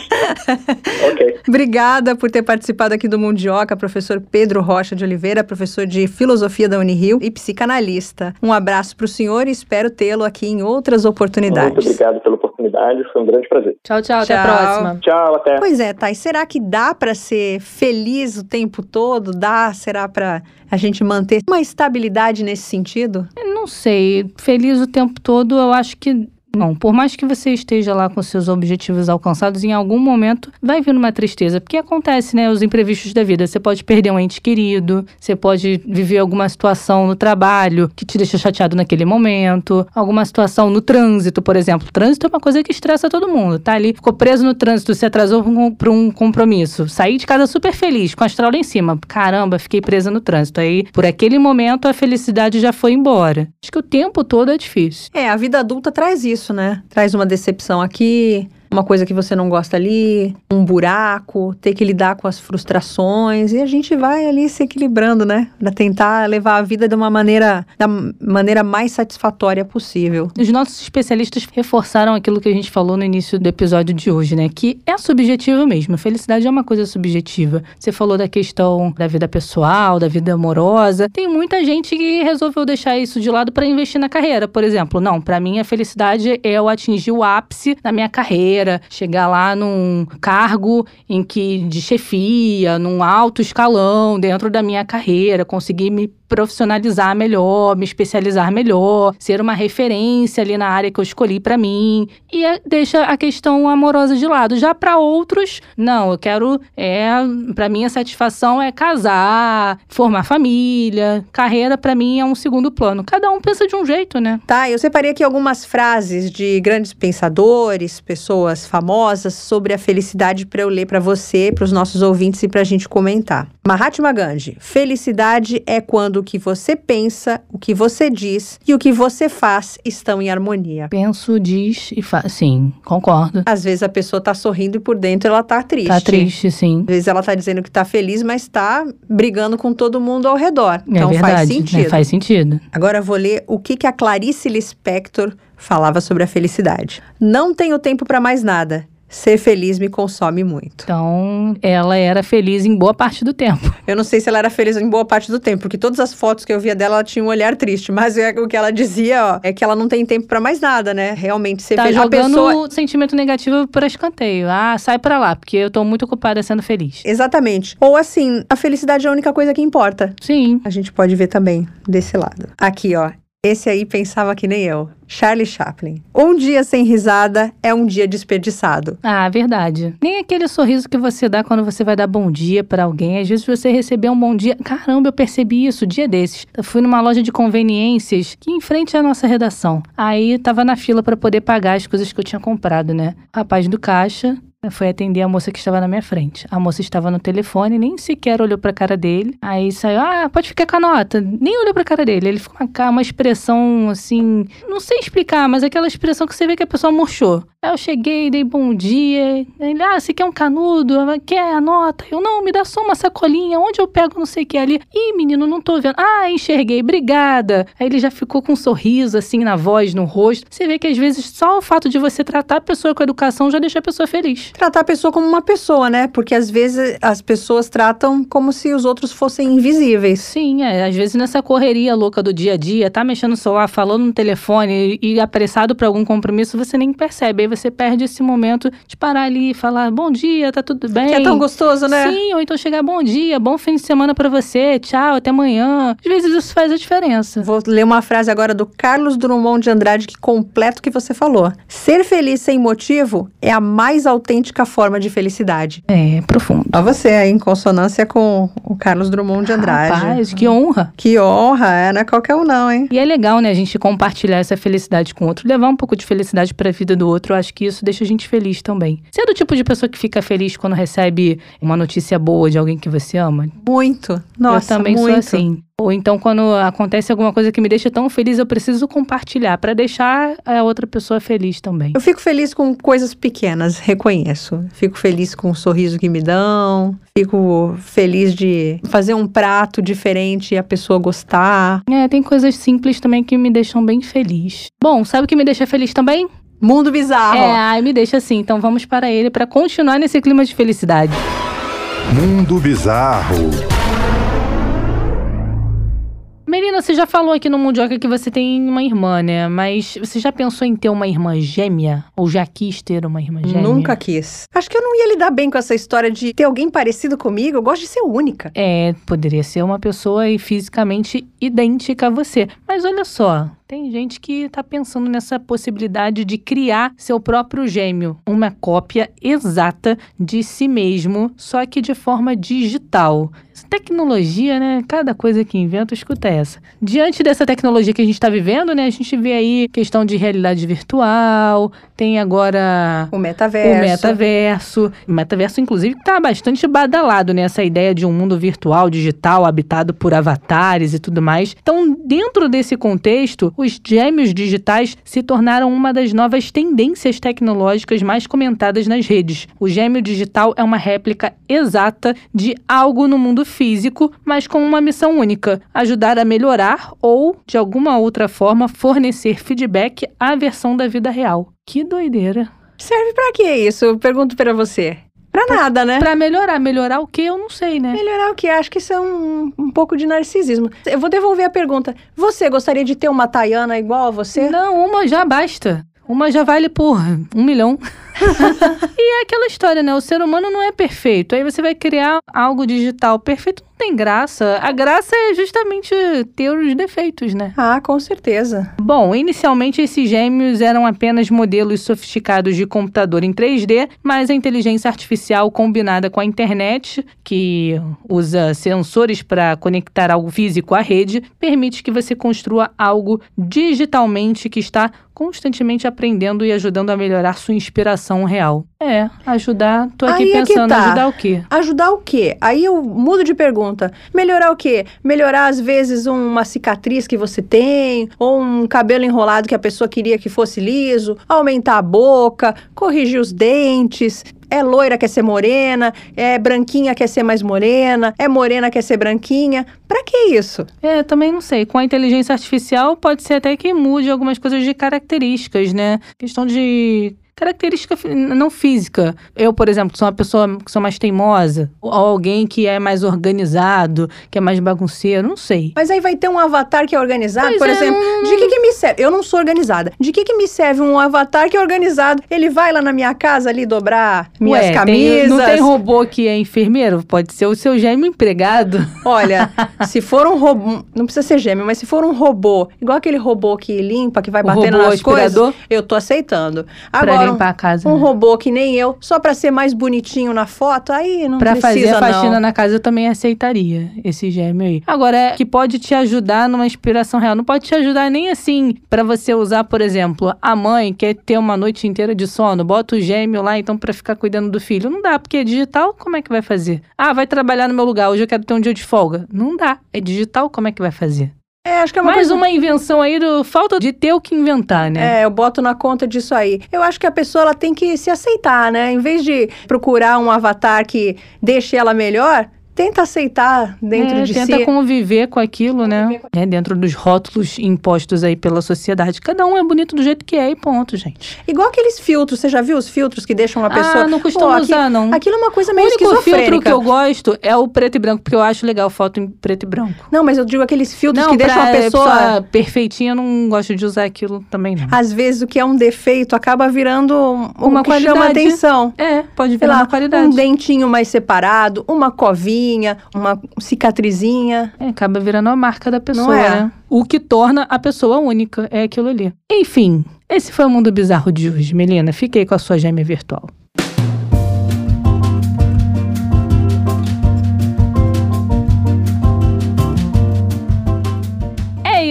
ok. Obrigada por ter participado aqui do Mundioca, professor Pedro Rocha de Oliveira, professor de Filosofia da Unirio e psicanalista. Um abraço para o senhor e espero tê-lo aqui em outras oportunidades. Muito obrigado pela oportunidade, foi um grande prazer. Tchau, tchau, até a Tchau. próxima. Tchau, até. Pois é, Thay, será que dá para ser feliz o tempo todo? Dá? Será para a gente manter uma estabilidade nesse sentido? Não sei, feliz o tempo todo, eu acho que não. Por mais que você esteja lá com seus objetivos alcançados, em algum momento vai vir uma tristeza. Porque acontece, né? Os imprevistos da vida. Você pode perder um ente querido, você pode viver alguma situação no trabalho que te deixa chateado naquele momento, alguma situação no trânsito, por exemplo. Trânsito é uma coisa que estressa todo mundo. Tá ali, ficou preso no trânsito, se atrasou para um compromisso. Saí de casa super feliz, com a astral em cima. Caramba, fiquei presa no trânsito. Aí, por aquele momento, a felicidade já foi embora. Acho que o tempo todo é difícil. É, a vida adulta traz isso, né? Traz uma decepção aqui, uma coisa que você não gosta ali, um buraco, ter que lidar com as frustrações e a gente vai ali se equilibrando, né? Pra tentar levar a vida de uma maneira, da maneira mais satisfatória possível. Os nossos especialistas reforçaram aquilo que a gente falou no início do episódio de hoje, né? Que é subjetivo mesmo. A felicidade é uma coisa subjetiva. Você falou da questão da vida pessoal, da vida amorosa. Tem muita gente que resolveu deixar isso de lado para investir na carreira, por exemplo. Não, para mim a felicidade é eu atingir o ápice na minha carreira, chegar lá num cargo em que de chefia, num alto escalão dentro da minha carreira, conseguir me profissionalizar melhor, me especializar melhor, ser uma referência ali na área que eu escolhi para mim e é, deixa a questão amorosa de lado. Já para outros, não, eu quero é, para mim a satisfação é casar, formar família, carreira para mim é um segundo plano. Cada um pensa de um jeito, né? Tá, eu separei aqui algumas frases de grandes pensadores, pessoas famosas sobre a felicidade para eu ler para você, para os nossos ouvintes e para a gente comentar. Mahatma Gandhi: Felicidade é quando o que você pensa, o que você diz e o que você faz estão em harmonia. Penso, diz e faz. Sim, concordo. Às vezes a pessoa tá sorrindo e por dentro ela tá triste. Tá triste, sim. Às vezes ela tá dizendo que tá feliz, mas tá brigando com todo mundo ao redor. É Então verdade, faz né? sentido. Faz sentido. Agora eu vou ler o que, que a Clarice Lispector falava sobre a felicidade. Não tenho tempo para mais nada. Ser feliz me consome muito. Então, ela era feliz em boa parte do tempo. Eu não sei se ela era feliz em boa parte do tempo, porque todas as fotos que eu via dela, ela tinha um olhar triste. Mas é- o que ela dizia, ó, é que ela não tem tempo para mais nada, né? Realmente ser Tá feliz. jogando A pessoa... o sentimento negativo por escanteio. Ah, sai pra lá, porque eu tô muito ocupada sendo feliz. Exatamente. Ou assim, a felicidade é a única coisa que importa. Sim. A gente pode ver também desse lado. Aqui, ó. Esse aí pensava que nem eu. Charlie Chaplin. Um dia sem risada é um dia desperdiçado. Ah, verdade. Nem aquele sorriso que você dá quando você vai dar bom dia pra alguém. Às vezes você receber um bom dia. Caramba, eu percebi isso dia desses. Eu fui numa loja de conveniências que em frente à nossa redação. Aí tava na fila pra poder pagar as coisas que eu tinha comprado, né? Rapaz do caixa Foi atender a moça que estava na minha frente. A moça estava no telefone, nem sequer olhou pra cara dele. Aí saiu, ah, pode ficar com a nota. Nem olhou pra cara dele. Ele ficou com uma, uma expressão assim, não sei explicar, mas aquela expressão que você vê que a pessoa murchou. Aí eu cheguei, dei bom dia. Ele, ah, você quer um canudo? Quer a nota? Eu, não, me dá só uma sacolinha. Onde eu pego não sei o que ali? Ih, menino, não tô vendo. Ah, enxerguei, obrigada. Aí ele já ficou com um sorriso assim na voz, no rosto. Você vê que às vezes só o fato de você tratar a pessoa com educação já deixa a pessoa feliz. Tratar a pessoa como uma pessoa, né? Porque às vezes as pessoas tratam como se os outros fossem invisíveis. Sim, é. Às vezes nessa correria louca do dia a dia, tá mexendo no celular, falando no telefone e apressado para algum compromisso, você nem percebe. Aí você perde esse momento de parar ali e falar bom dia, tá tudo bem. Que é tão gostoso, né? Sim, ou então chegar bom dia, bom fim de semana para você, tchau, até amanhã. Às vezes isso faz a diferença. Vou ler uma frase agora do Carlos Drummond de Andrade que completa o que você falou. Ser feliz sem motivo é a mais autêntica forma de felicidade. É, profundo. Ó você aí, em consonância com o Carlos Drummond de Andrade. Rapaz, que honra. Que honra, é, não é qualquer um não, hein? E é legal, né, a gente compartilhar essa felicidade com o outro, levar um pouco de felicidade para a vida do outro. Eu acho que isso deixa a gente feliz também. Você é do tipo de pessoa que fica feliz quando recebe uma notícia boa de alguém que você ama? Muito. Nossa, eu também muito. sou assim. Ou então, quando acontece alguma coisa que me deixa tão feliz, eu preciso compartilhar para deixar a outra pessoa feliz também. Eu fico feliz com coisas pequenas, reconheço. Fico feliz com o sorriso que me dão. Fico feliz de fazer um prato diferente e a pessoa gostar. É, tem coisas simples também que me deixam bem feliz. Bom, sabe o que me deixa feliz também? Mundo bizarro. É, ai, me deixa assim. Então vamos para ele para continuar nesse clima de felicidade. Mundo Bizarro. Melina, você já falou aqui no Mundioca que você tem uma irmã, né? Mas você já pensou em ter uma irmã gêmea? Ou já quis ter uma irmã gêmea? Nunca quis. Acho que eu não ia lidar bem com essa história de ter alguém parecido comigo. Eu gosto de ser única. É, poderia ser uma pessoa fisicamente idêntica a você. Mas olha só, tem gente que tá pensando nessa possibilidade de criar seu próprio gêmeo, uma cópia exata de si mesmo, só que de forma digital. Tecnologia, né? Cada coisa que inventa, escuta essa. Diante dessa tecnologia que a gente está vivendo, né? A gente vê aí questão de realidade virtual, tem agora O metaverso. o metaverso. O metaverso, inclusive, está bastante badalado, né? Essa ideia de um mundo virtual, digital, habitado por avatares e tudo mais. Então, dentro desse contexto, os gêmeos digitais se tornaram uma das novas tendências tecnológicas mais comentadas nas redes. O gêmeo digital é uma réplica exata de algo no mundo físico, mas com uma missão única: ajudar a melhorar ou, de alguma outra forma, fornecer feedback à versão da vida real. Que doideira. Serve pra quê isso? Eu pergunto pra você. Pra nada, né? Pra melhorar. Melhorar o quê? Eu não sei, né? Melhorar o quê? Acho que isso é um, um pouco de narcisismo. Eu vou devolver a pergunta. Você gostaria de ter uma Tayana igual a você? Não, uma já basta. Uma já vale por um milhão. e é aquela história, né? O ser humano não é perfeito. Aí você vai criar algo digital perfeito, não tem graça. A graça é justamente ter os defeitos, né? Ah, com certeza. Bom, inicialmente esses gêmeos eram apenas modelos sofisticados de computador em 3D, mas a inteligência artificial combinada com a internet, que usa sensores para conectar algo físico à rede, permite que você construa algo digitalmente que está constantemente aprendendo e ajudando a melhorar sua inspiração real. É, ajudar. Tô aqui Aí é pensando, tá. ajudar o quê? Ajudar o quê? Aí eu mudo de pergunta. Melhorar o quê? Melhorar, às vezes, uma cicatriz que você tem, ou um cabelo enrolado que a pessoa queria que fosse liso, aumentar a boca, corrigir os dentes. É loira, quer ser morena, é branquinha, quer ser mais morena, é morena, quer ser branquinha. Pra que isso? É, também não sei. Com a inteligência artificial, pode ser até que mude algumas coisas de características, né? Questão de característica não física. Eu, por exemplo, sou uma pessoa que sou mais teimosa, ou alguém que é mais organizado, que é mais bagunceiro, não sei. Mas aí vai ter um avatar que é organizado, Pois por é, exemplo. não- De que que me serve? Eu não sou organizada. De que que me serve um avatar que é organizado? Ele vai lá na minha casa ali dobrar minhas Ué, tem- camisas. não tem robô que é enfermeiro? Pode ser o seu gêmeo empregado. Olha, se for um robô, não precisa ser gêmeo, mas se for um robô, igual aquele robô que limpa, que vai O batendo nas coisas, aspirador? eu tô aceitando. Agora limpar a casa. um né? robô que nem eu, só pra ser mais bonitinho na foto, aí não Pra fazer precisa a faxina não. na casa, eu também aceitaria esse gêmeo aí. Agora, é que pode te ajudar numa inspiração real. Não pode te ajudar nem assim pra você usar, por exemplo, a mãe quer ter uma noite inteira de sono, bota o gêmeo lá, então, pra ficar cuidando do filho. Não dá, porque é digital, como é que vai fazer? Ah, vai trabalhar no meu lugar, hoje eu quero ter um dia de folga. Não dá. É digital, como é que vai fazer? É, acho que é uma Mais coisa... uma invenção aí do falta de ter o que inventar, né? É, eu boto na conta disso aí. Eu acho que a pessoa ela tem que se aceitar, né? Em vez de procurar um avatar que deixe ela melhor, tenta aceitar dentro É, de tenta si. conviver com aquilo, né? É, dentro dos rótulos impostos aí pela sociedade. Cada um é bonito do jeito que é e ponto, gente. Igual aqueles filtros, você já viu os filtros que deixam uma pessoa. Ah, não costumo aqui- usar, não. Aquilo é uma coisa O meio único filtro esquizofrênica. que eu gosto é o preto e branco, porque eu acho legal foto em preto e branco. Não, mas eu digo aqueles filtros não, que deixam pra a pessoa. perfeitinha, eu não gosto de usar aquilo também, não. Às vezes o que é um defeito acaba virando um- Uma o que chama qualidade. atenção. É, pode virar lá, uma qualidade. um dentinho mais separado, uma covinha, uma cicatrizinha. É, acaba virando a marca da pessoa, Não é? né? O que torna a pessoa única, é aquilo ali. Enfim, esse foi o Mundo Bizarro de hoje, Melina. Fiquei com a sua gêmea virtual.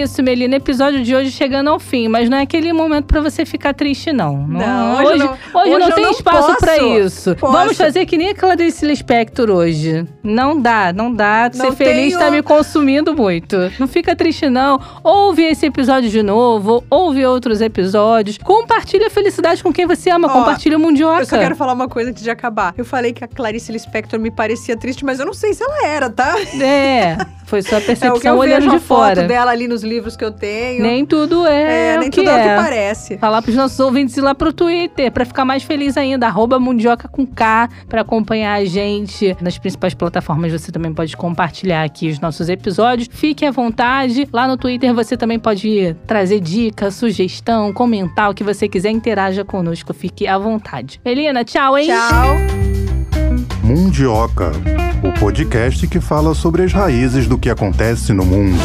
Isso, Melina. Episódio de hoje chegando ao fim, mas não é aquele momento pra você ficar triste, não. Não, hoje hoje, não- hoje hoje não tem não espaço pra isso. Posso. Vamos fazer que nem a Clarice Lispector hoje. Não dá, não dá. Não Ser feliz tenho- tá me consumindo muito. Não fica triste, não. Ouve esse episódio de novo, ouve outros episódios. Compartilha a felicidade com quem você ama. Ó, Compartilha o Mundioca. Eu só quero falar uma coisa antes de acabar. Eu falei que a Clarice Lispector me parecia triste, mas eu não sei se ela era, tá? É, foi sua É o que percepção eu olhando de a fora. dela ali nos livros que eu tenho. Nem tudo é, é, o nem que tudo é o é. que parece. Falar pros nossos ouvintes ir lá pro Twitter pra ficar mais feliz ainda. Arroba Mundioca com K pra acompanhar a gente nas principais plataformas. Você também pode compartilhar aqui os nossos episódios. Fique à vontade. Lá no Twitter você também pode trazer dica, sugestão, comentar o que você quiser. Interaja conosco. Fique à vontade. Melina, tchau, hein? Tchau. Mundioca, o podcast que fala sobre as raízes do que acontece no mundo.